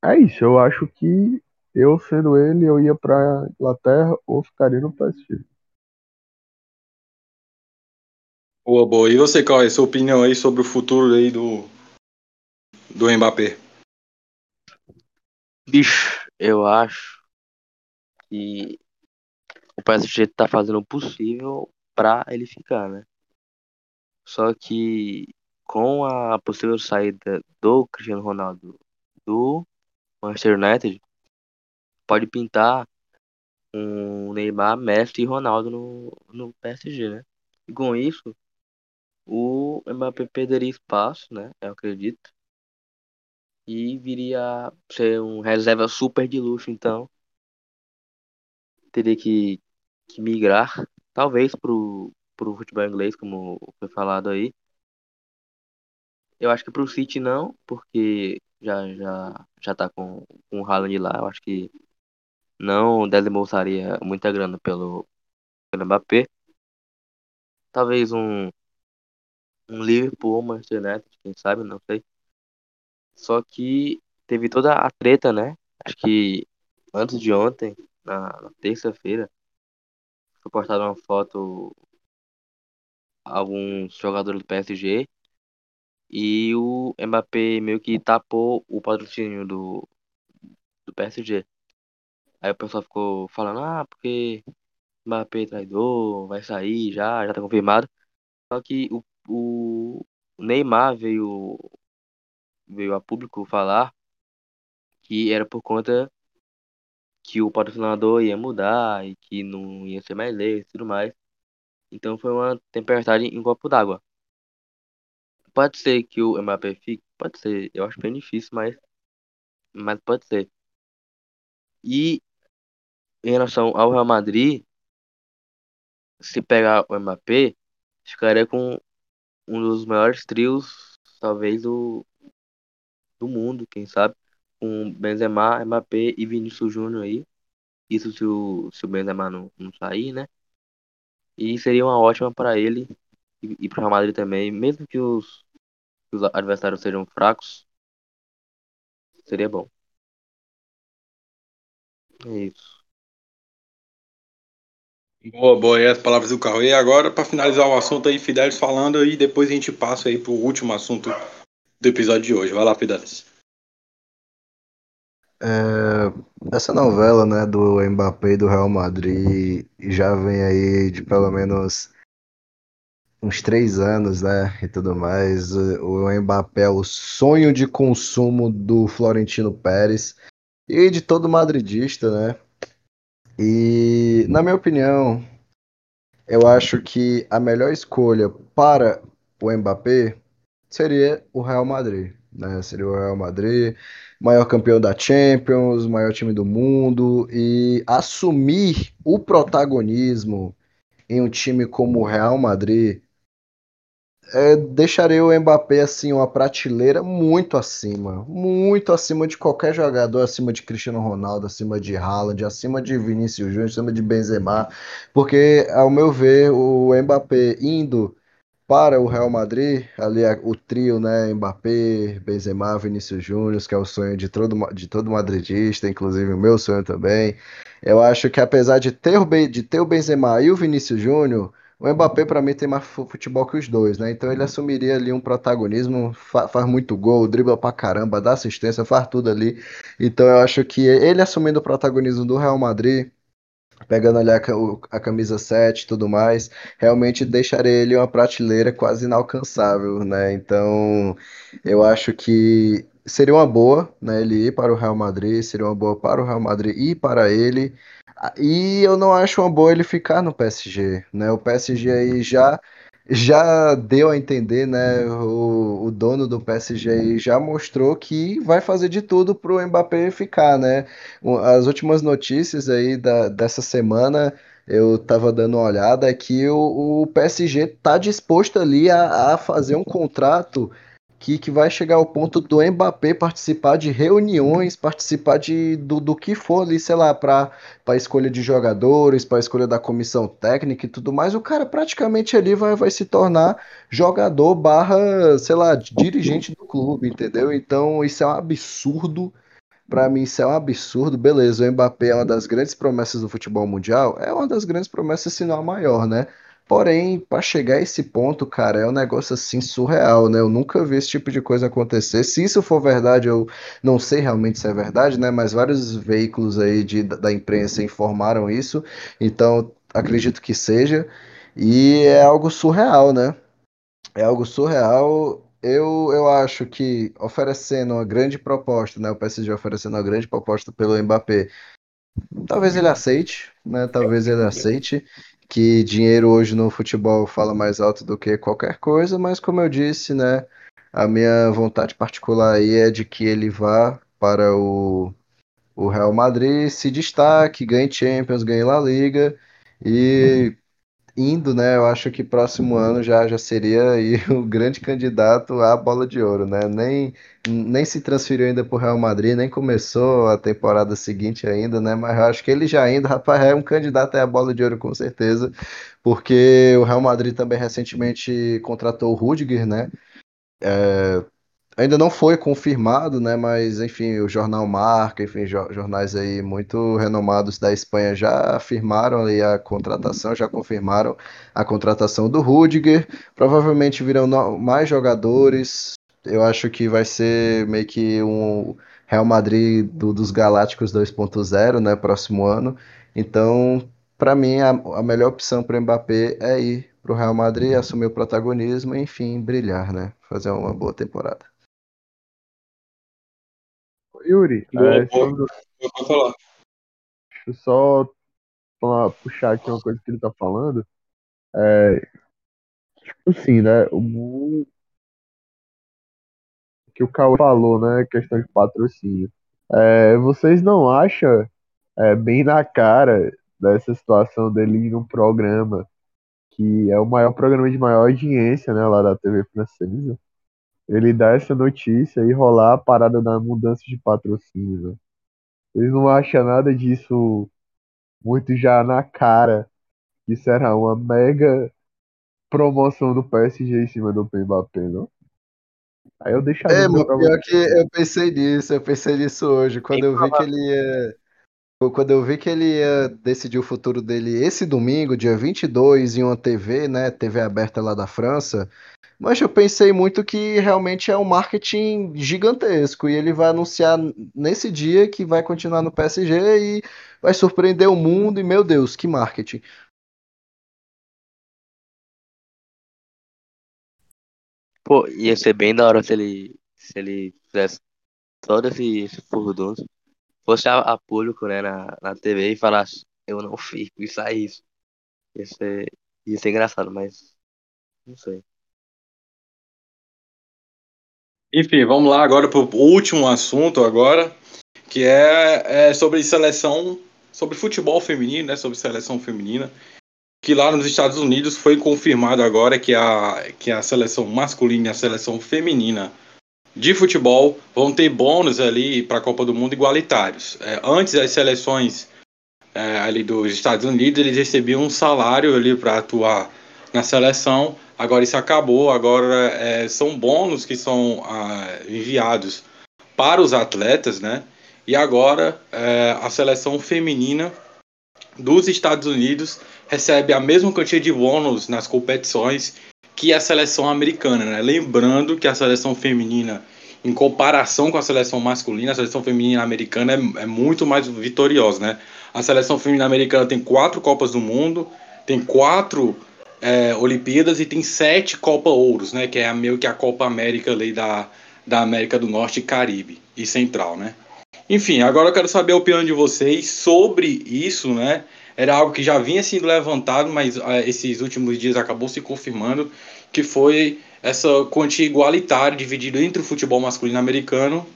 [SPEAKER 4] é isso, eu acho que eu sendo ele, eu ia pra Inglaterra ou ficaria no PSG.
[SPEAKER 1] Boa, boa. E você, qual é a sua opinião aí sobre o futuro aí do, do Mbappé?
[SPEAKER 3] Bicho, eu acho que o PSG tá fazendo o possível pra ele ficar, né? Só que com a possível saída do Cristiano Ronaldo do Manchester United, pode pintar um Neymar, Messi e Ronaldo no, no PSG, né? E com isso, o Mbappé perderia espaço, né? Eu acredito. E viria a ser um reserva super de luxo, então. Teria que, que migrar, talvez, pro, pro futebol inglês, como foi falado aí. Eu acho que pro City não, porque já, já, já tá com, com o Haaland lá. Eu acho que não desembolsaria muita grana pelo, pelo Mbappé. Talvez um, um Liverpool Manchester United, quem sabe, não sei. Só que teve toda a treta, né? Acho que antes de ontem, na, terça-feira, foi postada uma foto alguns jogadores do PSG e o Mbappé meio que tapou o patrocínio do, do PSG. Aí o pessoal ficou falando, ah, porque Mbappé é traidor, vai sair já, já tá confirmado. Só que o, o Neymar veio, veio a público falar que era por conta que o patrocinador ia mudar e que não ia ser mais lei e tudo mais. Então foi uma tempestade em copo d'água. Pode ser que o Mbappé fique, pode ser, eu acho bem difícil, mas, mas pode ser. E em relação ao Real Madrid, se pegar o Mbappé, ficaria com um dos maiores trios, talvez, do, do mundo, quem sabe, com Benzema, Mbappé e Vinícius Júnior aí. Isso se o, se o Benzema não, não sair, né? E seria uma ótima para ele e, e para o Real Madrid também, mesmo que os, que os adversários sejam fracos, seria bom. É isso.
[SPEAKER 1] Boa, boa. E as palavras do Cauê. E agora, para finalizar o assunto aí, Fidelis falando, e depois a gente passa aí pro último assunto do episódio de hoje. Vai lá, Fidelis.
[SPEAKER 2] É, essa novela, né, do Mbappé e do Real Madrid já vem aí de pelo menos uns três anos, né, e tudo mais. O Mbappé é o sonho de consumo do Florentino Pérez e de todo madridista, né? E, na minha opinião, eu acho que a melhor escolha para o Mbappé seria o Real Madrid, né? Seria o Real Madrid, maior campeão da Champions, maior time do mundo e assumir o protagonismo em um time como o Real Madrid é, deixaria o Mbappé assim uma prateleira muito acima, muito acima de qualquer jogador, acima de Cristiano Ronaldo, acima de Haaland, acima de Vinícius Júnior, acima de Benzema, porque ao meu ver o Mbappé indo para o Real Madrid, ali a- o trio, né, Mbappé, Benzema, Vinícius Júnior, que é o sonho de todo, de todo madridista, inclusive o meu sonho também. Eu acho que apesar de ter o, de ter o Benzema e o Vinícius Júnior, o Mbappé para mim tem mais fu- futebol que os dois, né? Então ele assumiria ali um protagonismo, fa- faz muito gol, dribla pra caramba, dá assistência, faz tudo ali. Então eu acho que ele assumindo o protagonismo do Real Madrid pegando ali a, a camisa 7 e tudo mais, realmente deixaria ele uma prateleira quase inalcançável, né? Então, eu acho que seria uma boa, né, ele ir para o Real Madrid, seria uma boa para o Real Madrid e para ele. Ah, E eu não acho uma boa ele ficar no PSG, né? O PSG aí já já deu a entender, né? O, o dono do PSG já mostrou que vai fazer de tudo para o Mbappé ficar, né? As últimas notícias aí da, dessa semana, eu tava dando uma olhada, é que o, o PSG tá disposto ali a, a fazer um contrato que, que vai chegar ao ponto do Mbappé participar de reuniões, participar de, do, do que for ali, sei lá, para para escolha de jogadores, para escolha da comissão técnica e tudo mais. O cara praticamente ali vai, vai se tornar jogador barra, sei lá, dirigente do clube, entendeu? Então isso é um absurdo Pra mim, isso é um absurdo. Beleza, o Mbappé é uma das grandes promessas do futebol mundial. É uma das grandes promessas, se não a maior, né? Porém, para chegar a esse ponto, cara, é um negócio assim surreal, né? Eu nunca vi esse tipo de coisa acontecer. Se isso for verdade, eu não sei realmente se é verdade, né? Mas vários veículos aí de, da imprensa informaram isso. Então, acredito que seja. E é algo surreal, né? É algo surreal. Eu, eu acho que oferecendo uma grande proposta, né? O PSG oferecendo uma grande proposta pelo Mbappé, talvez ele aceite, né? Talvez ele aceite que dinheiro hoje no futebol fala mais alto do que qualquer coisa, mas como eu disse, né? A minha vontade particular aí é de que ele vá para o, o Real Madrid, se destaque, ganhe Champions, ganhe La Liga e indo, né? Eu acho que próximo ano já, já seria aí o grande candidato à bola de ouro, né? Nem, nem se transferiu ainda para o Real Madrid, nem começou a temporada seguinte ainda, né? Mas eu acho que ele já ainda, rapaz, é um candidato à bola de ouro com certeza, porque o Real Madrid também recentemente contratou o Rudiger, né? Ainda não foi confirmado, né? Mas enfim, o jornal Marca, enfim, jo- jornais aí muito renomados da Espanha já afirmaram a contratação, já confirmaram a contratação do Rudiger. Provavelmente virão mais jogadores. Eu acho que vai ser meio que um Real Madrid do- dos Galácticos 2.0, né? Próximo ano. Então, para mim, a, a melhor opção para o Mbappé é ir para o Real Madrid, assumir o protagonismo enfim, brilhar, né? Fazer uma boa temporada.
[SPEAKER 4] Yuri,
[SPEAKER 1] Boa,
[SPEAKER 4] é,
[SPEAKER 1] boa. Pode falar.
[SPEAKER 4] deixa eu só falar- puxar aqui uma coisa que ele tá falando. É, tipo assim, né? O que o Cauê falou, né? Questão de patrocínio. É, vocês não acham é, bem na cara dessa situação dele ir num programa que é o maior programa de maior audiência, né? Lá da TV francesa. Ele dá essa notícia e rolar a parada da mudança de patrocínio, né? Vocês não acham nada disso muito já na cara que será uma mega promoção do PSG em cima do Mbappé, não? Aí eu deixaria
[SPEAKER 2] É, pior que eu pensei nisso, eu pensei nisso hoje, quando eu vi que ele ia. Quando eu vi que ele ia decidir o futuro dele esse domingo, dia 22, em uma TV, né? TV aberta lá da França. Mas eu pensei muito que realmente é um marketing gigantesco e ele vai anunciar nesse dia que vai continuar no PSG e vai surpreender o mundo. E meu Deus, que marketing!
[SPEAKER 3] Pô, ia ser bem da hora se ele, se ele fizesse todo esse, esse furdunço, fosse a, a público, né, na, na TV e falasse, eu não fiz, isso aí, isso. Ia ser engraçado, mas não sei.
[SPEAKER 1] Enfim, vamos lá agora para o último assunto agora, que é, é sobre seleção, sobre futebol feminino, né, sobre seleção feminina, que lá nos Estados Unidos foi confirmado agora que a, que a seleção masculina e a seleção feminina de futebol vão ter bônus ali para a Copa do Mundo igualitários. É, antes as seleções é, ali dos Estados Unidos eles recebiam um salário ali para atuar na seleção. Agora isso acabou. Agora é, são bônus que são ah, enviados para os atletas, né? E agora é, a seleção feminina dos Estados Unidos recebe a mesma quantia de bônus nas competições que a seleção americana, né? Lembrando que a seleção feminina, em comparação com a seleção masculina, a seleção feminina americana é, é muito mais vitoriosa, né? A seleção feminina americana tem quatro Copas do Mundo, tem quatro é, Olimpíadas e tem sete Copa Ouros, né? Que é meio que a Copa América ali da, da América do Norte Caribe e Central, né? Enfim, agora eu quero saber a opinião de vocês sobre isso, né? Era algo que já vinha sendo levantado, mas uh, esses últimos dias acabou se confirmando que foi essa quantia igualitária dividida entre o futebol masculino americano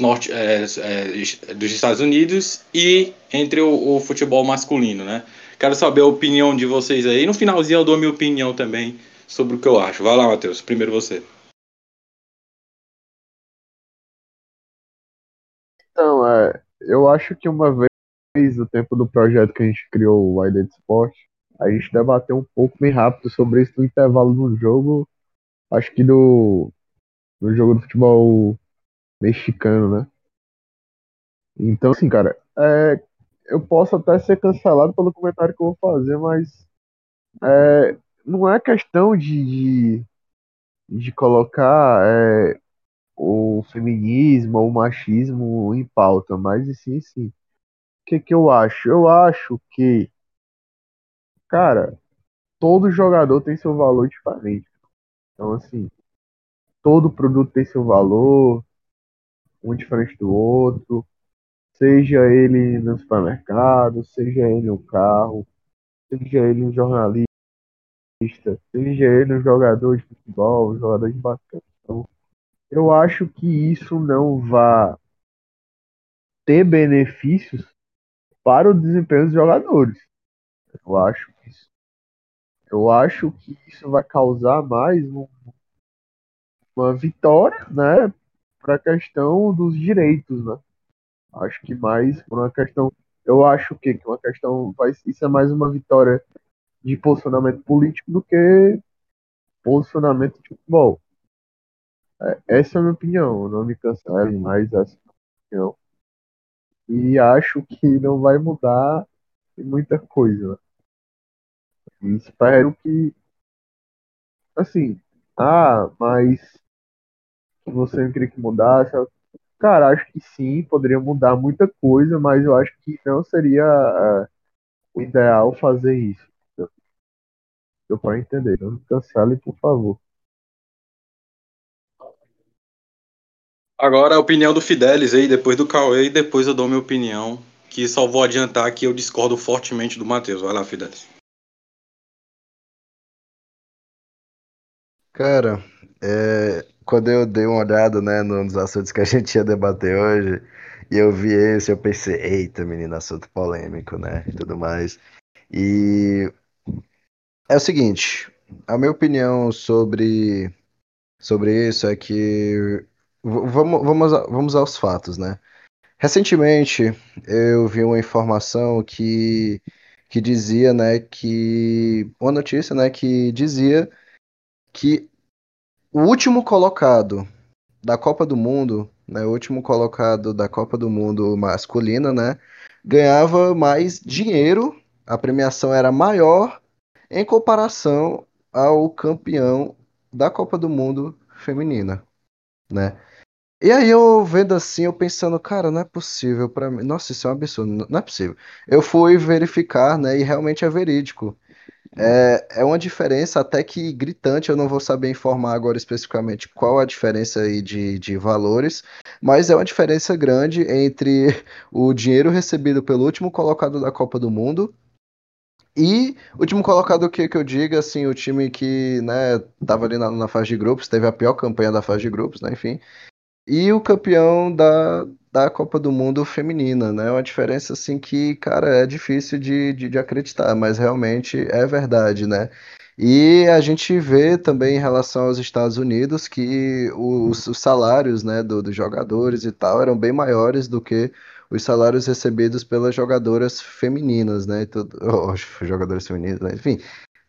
[SPEAKER 1] norte, é, é, dos Estados Unidos e entre o, o, futebol masculino, né? Quero saber a opinião de vocês aí. No finalzinho eu dou minha opinião também sobre o que eu acho. Vai lá, Matheus. Primeiro você.
[SPEAKER 4] Então, é, eu acho que uma vez, no tempo do projeto que a gente criou, o Wide Sport, a gente debateu um pouco bem rápido sobre isso no intervalo do jogo, acho que do, do jogo do futebol mexicano, né? Então, assim, cara, é, eu posso até ser cancelado pelo comentário que eu vou fazer, mas é, não é questão de, de, de colocar é, o feminismo ou o machismo em pauta, mas sim, sim. Que, que eu acho? Eu acho que, cara, todo jogador tem seu valor diferente. Então, assim, todo produto tem seu valor, um diferente do outro, seja ele no supermercado, seja ele no carro, seja ele um jornalista, seja ele um jogador de futebol, um jogador de basquete. Então, eu acho que isso não vai ter benefícios para o desempenho dos jogadores. Eu acho que isso, eu acho que isso vai causar mais um, uma vitória, né, para a questão dos direitos, né? Acho que mais por uma questão, eu acho que, que uma questão vai, isso é mais uma vitória de posicionamento político do que posicionamento de futebol. É, essa é a minha opinião, não me cancele mais essa opinião. E acho que não vai mudar muita coisa. E espero que, assim, ah, mas você não queria que mudasse. Cara, acho que sim, poderia mudar muita coisa, mas eu acho que não seria uh, o ideal fazer isso. Deu para entender. Não me cancele, por favor.
[SPEAKER 1] Agora a opinião do Fidelis aí, depois do Cauê, e depois eu dou minha opinião. Que só vou adiantar que eu discordo fortemente do Matheus. Vai lá, Fidelis.
[SPEAKER 2] Cara, é, quando eu dei uma olhada né, nos assuntos que a gente ia debater hoje, e eu vi esse, eu pensei, eita, menino, assunto polêmico, né? E tudo mais. E é o seguinte, a minha opinião sobre, sobre isso é que vamos, vamos, vamos aos fatos, né? Recentemente eu vi uma informação que, que dizia, né, que uma notícia, né, que dizia que o último colocado da Copa do Mundo, né, o último colocado da Copa do Mundo masculina, né, ganhava mais dinheiro, a premiação era maior em comparação ao campeão da Copa do Mundo feminina, né? E aí eu vendo assim, eu pensando, cara, não é possível para mim. Nossa, isso é um absurdo, não é possível. Eu fui verificar, né, e realmente é verídico. É, é uma diferença até que gritante, eu não vou saber informar agora especificamente qual a diferença aí de, de valores, mas é uma diferença grande entre o dinheiro recebido pelo último colocado da Copa do Mundo e o último colocado que, que eu digo, assim, o time que, né, tava ali na, na fase de grupos, teve a pior campanha da fase de grupos, né, enfim, e o campeão da, da Copa do Mundo feminina, né? Uma diferença assim que, cara, é difícil de, de, de acreditar, mas realmente é verdade, né? E a gente vê também em relação aos Estados Unidos que os, os salários, né, do, dos jogadores e tal eram bem maiores do que os salários recebidos pelas jogadoras femininas, né? Tudo, oh, jogadoras femininas, né? Enfim,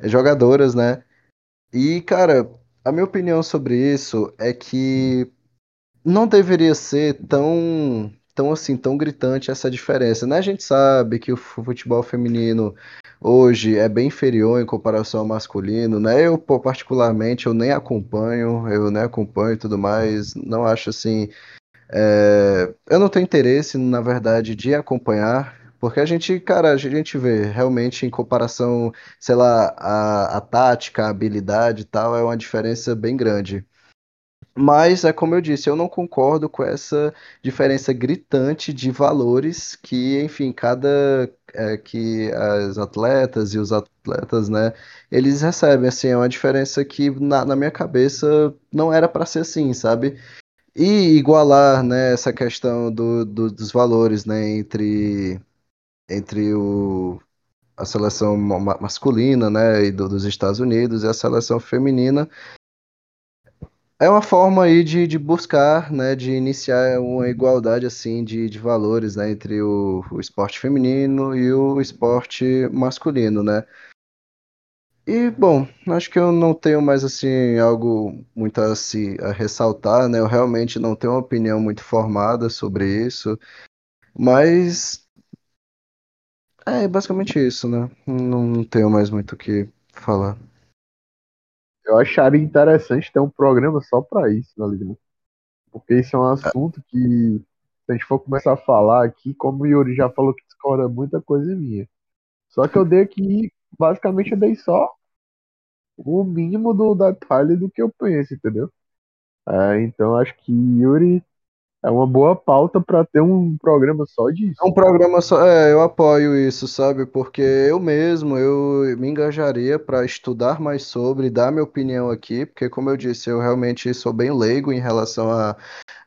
[SPEAKER 2] jogadoras, né? E, cara, a minha opinião sobre isso é que não deveria ser tão, tão assim, tão gritante essa diferença, né? A gente sabe que o futebol feminino hoje é bem inferior em comparação ao masculino, né? Eu, particularmente, eu nem acompanho, eu nem acompanho e tudo mais, não acho assim, é... eu não tenho interesse, na verdade, de acompanhar, porque a gente, cara, a gente vê realmente em comparação, sei lá, a, a tática, a habilidade e tal, é uma diferença bem grande. Mas é como eu disse, eu não concordo com essa diferença gritante de valores que, enfim, cada é, que as atletas e os atletas, né, eles recebem, assim, é uma diferença que na, na minha cabeça não era para ser assim, sabe? E igualar, né, essa questão do, do, dos valores, né, entre entre o, a seleção masculina, né, e do, dos Estados Unidos e a seleção feminina é uma forma aí de, de buscar, né, de iniciar uma igualdade assim de, de valores, né, entre o, o esporte feminino e o esporte masculino, né? E bom, acho que eu não tenho mais assim algo muito a se a ressaltar, né? Eu realmente não tenho uma opinião muito formada sobre isso, mas é basicamente isso, né? Não tenho mais muito o que falar.
[SPEAKER 4] Eu acharia interessante ter um programa só para isso, tá ligado? Porque isso é um assunto que, se a gente for começar a falar aqui, como o Yuri já falou que discorda muita coisa minha. Só que eu dei aqui, basicamente eu dei só o mínimo do detalhe do que eu penso, entendeu? É, então acho que Yuri é uma boa pauta para ter um programa só disso.
[SPEAKER 2] É um programa só, é, eu apoio isso, sabe? Porque eu mesmo, eu me engajaria para estudar mais sobre, dar minha opinião aqui, porque como eu disse, eu realmente sou bem leigo em relação a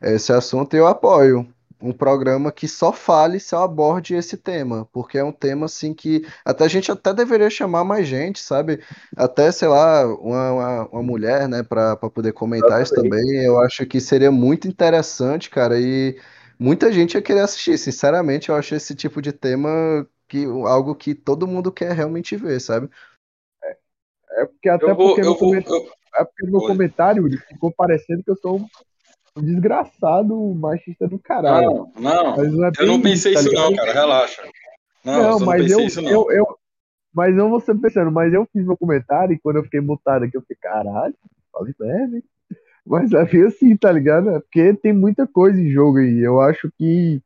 [SPEAKER 2] esse assunto e eu apoio um programa que só fale, só aborde esse tema, porque é um tema assim que até a gente até deveria chamar mais gente, sabe? Até, sei lá, uma, uma, uma mulher, né, para poder comentar isso também. Eu acho que seria muito interessante, cara, e muita gente ia querer assistir. Sinceramente, eu acho esse tipo de tema que algo que todo mundo quer realmente ver, sabe?
[SPEAKER 4] É, é porque até vou, porque, no, vou, comentário, eu... é porque no meu comentário ficou parecendo que eu sou um desgraçado machista do caralho.
[SPEAKER 1] Não, não, não é eu não pensei isso, tá não, cara, relaxa. Não, não mas
[SPEAKER 4] eu,
[SPEAKER 1] isso, não.
[SPEAKER 4] Eu, eu, mas não você pensando, mas eu fiz meu comentário e quando eu fiquei mutado aqui, eu fiquei, caralho, falei merda, hein? Mas é assim, tá ligado? É porque tem muita coisa em jogo aí. Eu acho que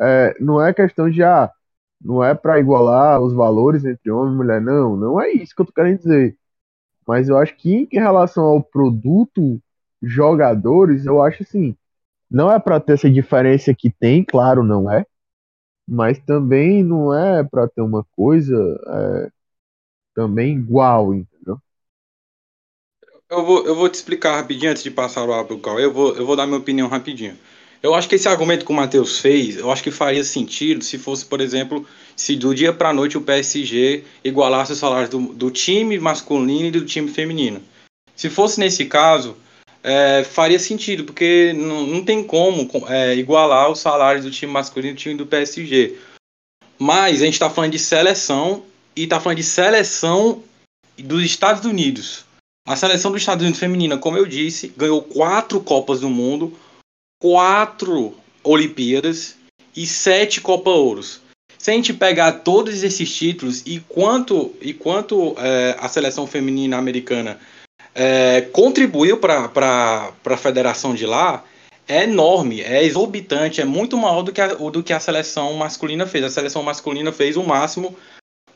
[SPEAKER 4] é, não é questão de, ah, não é para igualar os valores entre homem e mulher, não, não é isso que eu tô querendo dizer. Mas eu acho que em relação ao produto jogadores, eu acho assim, não é para ter essa diferença que tem, claro, não é, mas também não é para ter uma coisa é, também igual, entendeu?
[SPEAKER 1] Eu vou, eu vou te explicar rapidinho antes de passar o para o Cal. Eu vou, eu vou dar minha opinião rapidinho. Eu acho que esse argumento que o Matheus fez, eu acho que faria sentido se fosse, por exemplo, se do dia para noite o PSG igualasse os salários do, do time masculino e do time feminino. Se fosse nesse caso, é, faria sentido, porque não, não tem como é, igualar os salários do time masculino e do time do PSG. Mas a gente está falando de seleção e está falando de seleção dos Estados Unidos. A seleção dos Estados Unidos feminina, como eu disse, ganhou quatro Copas do Mundo, quatro Olimpíadas e sete Copa Ouros. Se a gente pegar todos esses títulos e quanto, e quanto é, a seleção feminina americana é, contribuiu para a federação de lá, é enorme, é exorbitante, é muito maior do que, a, do que a seleção masculina fez. A seleção masculina fez o máximo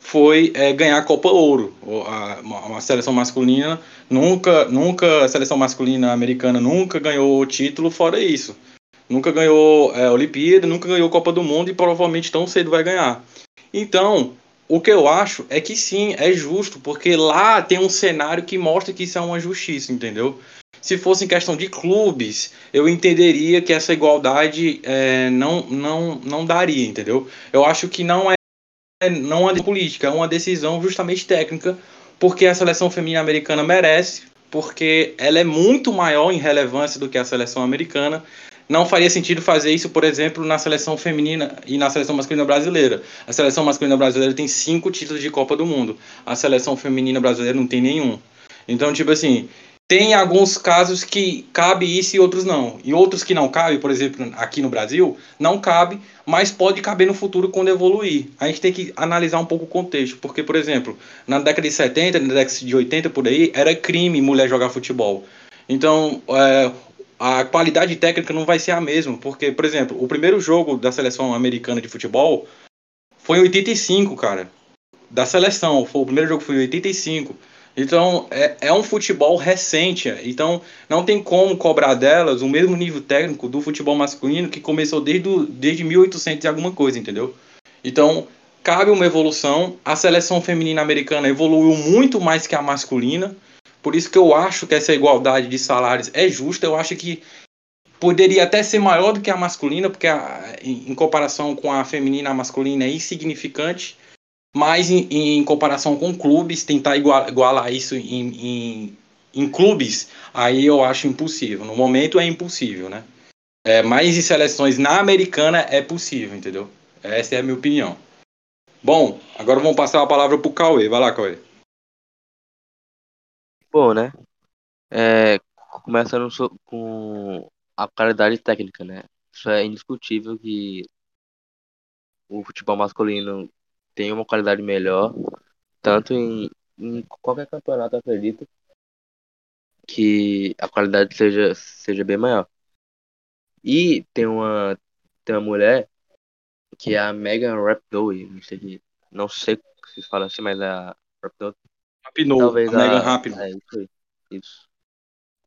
[SPEAKER 1] foi é, ganhar a Copa Ouro. A, uma, seleção masculina nunca, nunca, a seleção masculina americana nunca ganhou título fora isso. Nunca ganhou é, Olimpíada, nunca ganhou Copa do Mundo e provavelmente tão cedo vai ganhar. Então, o que eu acho é que sim, é justo, porque lá tem um cenário que mostra que isso é uma justiça, entendeu? Se fosse em questão de clubes, eu entenderia que essa igualdade é, não, não, não daria, entendeu? Eu acho que não é, não é política, é uma decisão justamente técnica, porque a seleção feminina americana merece, porque ela é muito maior em relevância do que a seleção americana. Não faria sentido fazer isso, por exemplo, na seleção feminina e na seleção masculina brasileira. A seleção masculina brasileira tem cinco títulos de Copa do Mundo. A seleção feminina brasileira não tem nenhum. Então, tipo assim, tem alguns casos que cabe isso e outros não. E outros que não cabe, por exemplo, aqui no Brasil, não cabe, mas pode caber no futuro quando evoluir. A gente tem que analisar um pouco o contexto, porque, por exemplo, na década de 70, na década de 80 por aí, era crime mulher jogar futebol. Então, é, a qualidade técnica não vai ser a mesma, porque, por exemplo, o primeiro jogo da seleção americana de futebol foi em 85, cara. Da seleção, foi, o primeiro jogo foi em 85. Então, é, é um futebol recente. Então, não tem como cobrar delas o mesmo nível técnico do futebol masculino que começou desde, desde 1800 e alguma coisa, entendeu? Então, cabe uma evolução. A seleção feminina americana evoluiu muito mais que a masculina. Por isso que eu acho que essa igualdade de salários é justa. Eu acho que poderia até ser maior do que a masculina, porque a, em, em comparação com a feminina, a masculina é insignificante. Mas em, em comparação com clubes, tentar igual, igualar isso em, em, clubes, aí eu acho impossível. No momento é impossível, né? É, mas em seleções na americana é possível, entendeu? Essa é a minha opinião. Bom, agora vamos passar a palavra pro Cauê. Vai lá, Cauê.
[SPEAKER 3] Bom, né? É, começando com a qualidade técnica, né? Isso é indiscutível que o futebol masculino tem uma qualidade melhor, tanto em, em qualquer campeonato, acredito, que a qualidade seja, seja bem maior. E tem uma, tem uma mulher que é a Megan Rapinoe, não sei, não sei se fala assim, mas é a Rapinoe.
[SPEAKER 1] Rapinoe, Talvez a, a Megan Rapinoe.
[SPEAKER 3] É, isso, isso.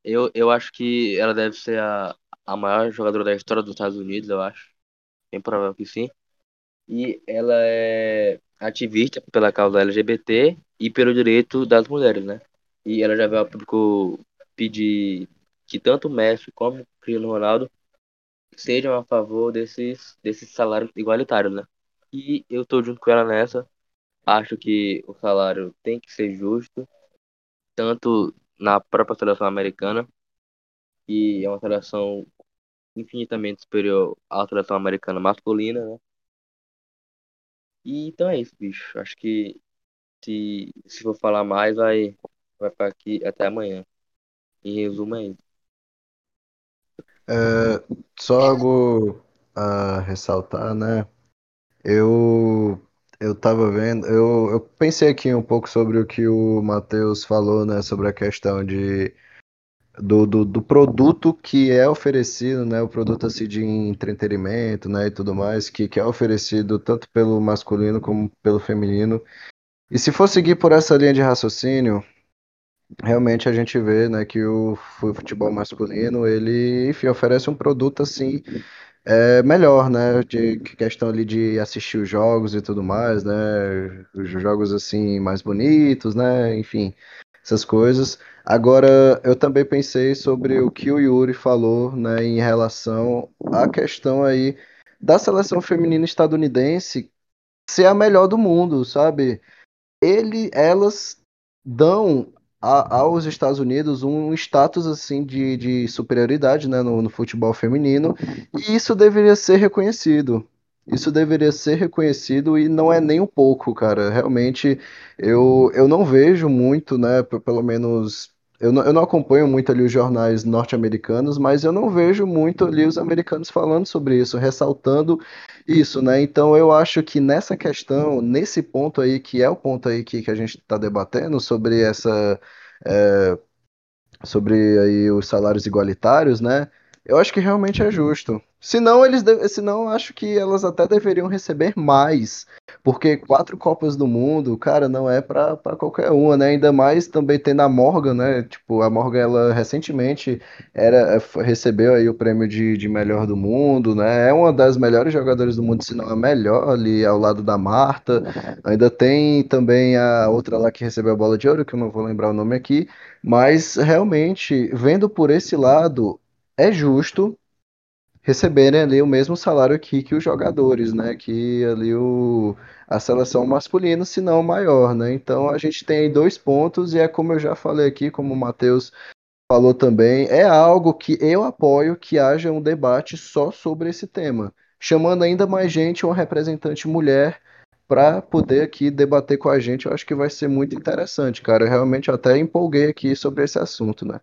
[SPEAKER 3] Eu, eu acho que ela deve ser a, a maior jogadora da história dos Estados Unidos, eu acho. Bem provável que sim e ela é ativista pela causa LGBT e pelo direito das mulheres, né? E ela já veio ao público pedir que tanto o Messi como o Cristiano Ronaldo sejam a favor desses, desses salários igualitários, né? E eu tô junto com ela nessa. Acho que o salário tem que ser justo, tanto na própria seleção americana, que é uma seleção infinitamente superior à seleção americana masculina, né? E então é isso, bicho. Acho que se, se for falar mais, vai, vai ficar aqui até amanhã. Em resumo, é isso.
[SPEAKER 2] É, só algo a ressaltar, né? Eu eu tava vendo, eu, eu pensei aqui um pouco sobre o que o Matheus falou, né? Sobre a questão de do, do, do, produto que é oferecido, né, o produto assim de entretenimento, né, e tudo mais, que, que é oferecido tanto pelo masculino como pelo feminino. E se for seguir por essa linha de raciocínio, realmente a gente vê, né, que o futebol masculino, ele, enfim, oferece um produto assim é melhor, né, de questão ali de assistir os jogos e tudo mais, né, os jogos assim mais bonitos, né, enfim, essas coisas. Agora, eu também pensei sobre o que o Yuri falou, né, em relação à questão aí da seleção feminina estadunidense ser a melhor do mundo, sabe? Ele, elas dão aos Estados Unidos um status assim de, de superioridade né, no, no futebol feminino e isso deveria ser reconhecido. Isso deveria ser reconhecido e não é nem um pouco, cara. Realmente, eu, eu não vejo muito, né? Pelo menos eu não, eu não acompanho muito ali os jornais norte-americanos, mas eu não vejo muito ali os americanos falando sobre isso, ressaltando isso, né? Então eu acho que nessa questão, nesse ponto aí, que é o ponto aí que, que a gente está debatendo sobre essa. é, sobre aí os salários igualitários, né? Eu acho que realmente é justo. Senão eles, de... senão acho que elas até deveriam receber mais, porque quatro Copas do Mundo, cara, não é pra qualquer uma, né? Ainda mais também tendo a Morgan, né? Tipo, a Morgan ela recentemente era f- recebeu aí o prêmio de, de melhor do mundo, né? É uma das melhores jogadoras do mundo, se não a melhor ali ao lado da Marta. Ainda tem também a outra lá que recebeu a bola de ouro, que eu não vou lembrar o nome aqui. Mas realmente, vendo por esse lado, é justo receberem ali o mesmo salário aqui que os jogadores, né? Que ali o, a seleção masculina, se não maior, né? Então a gente tem aí dois pontos, e é como eu já falei aqui, como o Matheus falou também, é algo que eu apoio que haja um debate só sobre esse tema, chamando ainda mais gente, uma representante mulher. Para poder aqui debater com a gente, eu acho que vai ser muito interessante, cara. Eu realmente até empolguei aqui sobre esse assunto, né?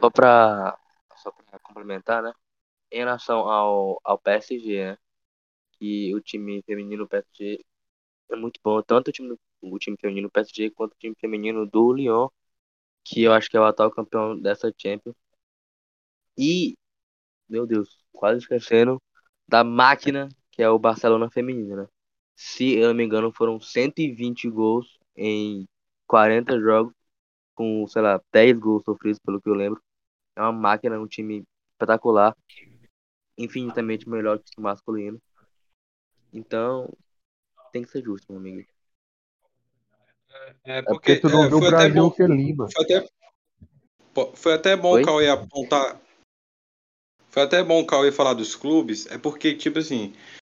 [SPEAKER 3] Só pra, só complementar, né? Em relação ao, ao PSG, né? Que o time feminino PSG é muito bom. Tanto o time, o time feminino PSG quanto o time feminino do Lyon, que eu acho que é o atual campeão dessa Champions. E, meu Deus, quase esquecendo da máquina que é o Barcelona feminino, né? Se eu não me engano, foram 120 gols em 40 jogos, com, sei lá, 10 gols sofridos, pelo que eu lembro. É uma máquina, um time espetacular, infinitamente melhor que o masculino. Então, tem que ser justo, meu amigo.
[SPEAKER 1] É
[SPEAKER 4] É porque tu não
[SPEAKER 1] é,
[SPEAKER 4] viu o
[SPEAKER 1] foi até
[SPEAKER 4] Brasil
[SPEAKER 1] bom,
[SPEAKER 4] que é Lima.
[SPEAKER 1] foi até, foi até bom o Cauê apontar. Foi até bom o Cauê falar dos clubes, é porque, tipo assim,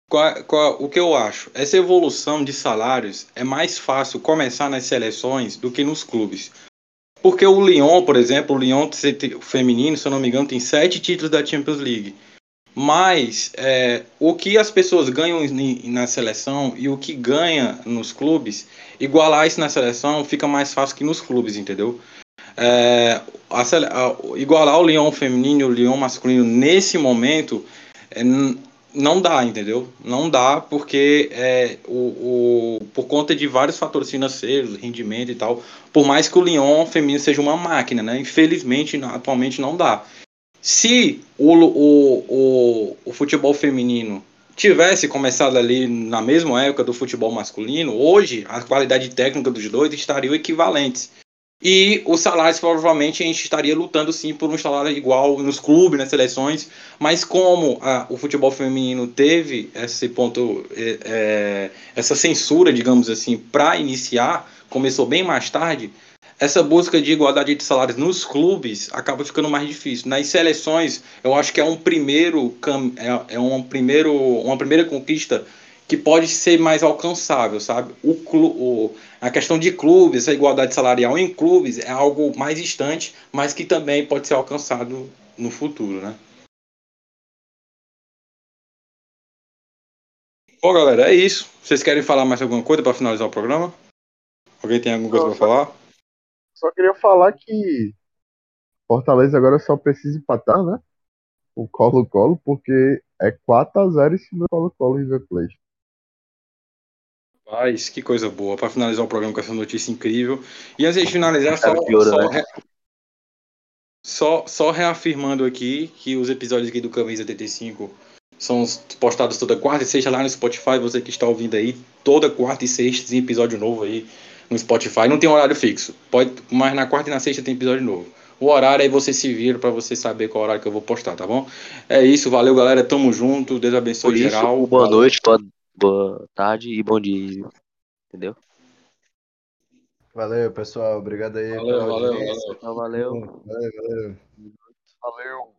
[SPEAKER 1] qual- qual- o que eu acho? Essa evolução de salários é mais fácil começar nas seleções do que nos clubes. Porque o Lyon, por exemplo, o Lyon o feminino, se eu não me engano, tem sete títulos da Champions League. Mas é, o que as pessoas ganham na seleção e o que ganha nos clubes, igualar isso na seleção fica mais fácil que nos clubes, entendeu? É, a a- igualar o Lyon feminino e o Lyon masculino nesse momento é, não dá, entendeu? Não dá porque é, o, o- por conta de vários fatores financeiros, rendimento e tal, por mais que o Lyon feminino seja uma máquina, né? Infelizmente, atualmente não dá. Se o, o, o, o futebol feminino tivesse começado ali na mesma época do futebol masculino, hoje a qualidade técnica dos dois estariam equivalentes. E os salários, provavelmente, a gente estaria lutando sim por um salário igual nos clubes, nas seleções. Mas como a- o futebol feminino teve esse ponto, é, essa censura, digamos assim, para iniciar, começou bem mais tarde, essa busca de igualdade de salários nos clubes acaba ficando mais difícil. Nas seleções, eu acho que é um primeiro é, é um primeiro, uma primeira conquista que pode ser mais alcançável, sabe? O, o a questão de clubes, a igualdade salarial em clubes é algo mais distante, mas que também pode ser alcançado no futuro, né? Bom, galera, é isso. Vocês querem falar mais alguma coisa para finalizar o programa? Alguém tem alguma coisa para falar?
[SPEAKER 4] Só queria falar que Fortaleza agora só precisa empatar, né? O Colo-Colo, porque é 4x0 em cima do Colo-Colo River Plate.
[SPEAKER 1] Paz, que coisa boa. Para finalizar o programa com essa notícia incrível. E antes de finalizar, só, só,
[SPEAKER 3] né?
[SPEAKER 1] só, só reafirmando aqui que os episódios aqui do Camisa 85 são postados toda quarta e sexta lá no Spotify. Você que está ouvindo aí, toda quarta e sexta tem episódio novo aí no Spotify. Não tem horário fixo, pode, mas na quarta e na sexta tem episódio novo. O horário aí você se vira para você saber qual horário que eu vou postar, tá bom? É isso, valeu galera, tamo junto, Deus abençoe
[SPEAKER 3] isso,
[SPEAKER 1] geral.
[SPEAKER 3] boa
[SPEAKER 1] Valeu.
[SPEAKER 3] noite, boa, tarde e bom dia. Entendeu?
[SPEAKER 2] Valeu, pessoal. Obrigado aí
[SPEAKER 1] Valeu,
[SPEAKER 2] pela
[SPEAKER 1] valeu,
[SPEAKER 2] audiência.
[SPEAKER 3] Então, valeu.
[SPEAKER 2] Valeu, valeu.
[SPEAKER 4] Valeu!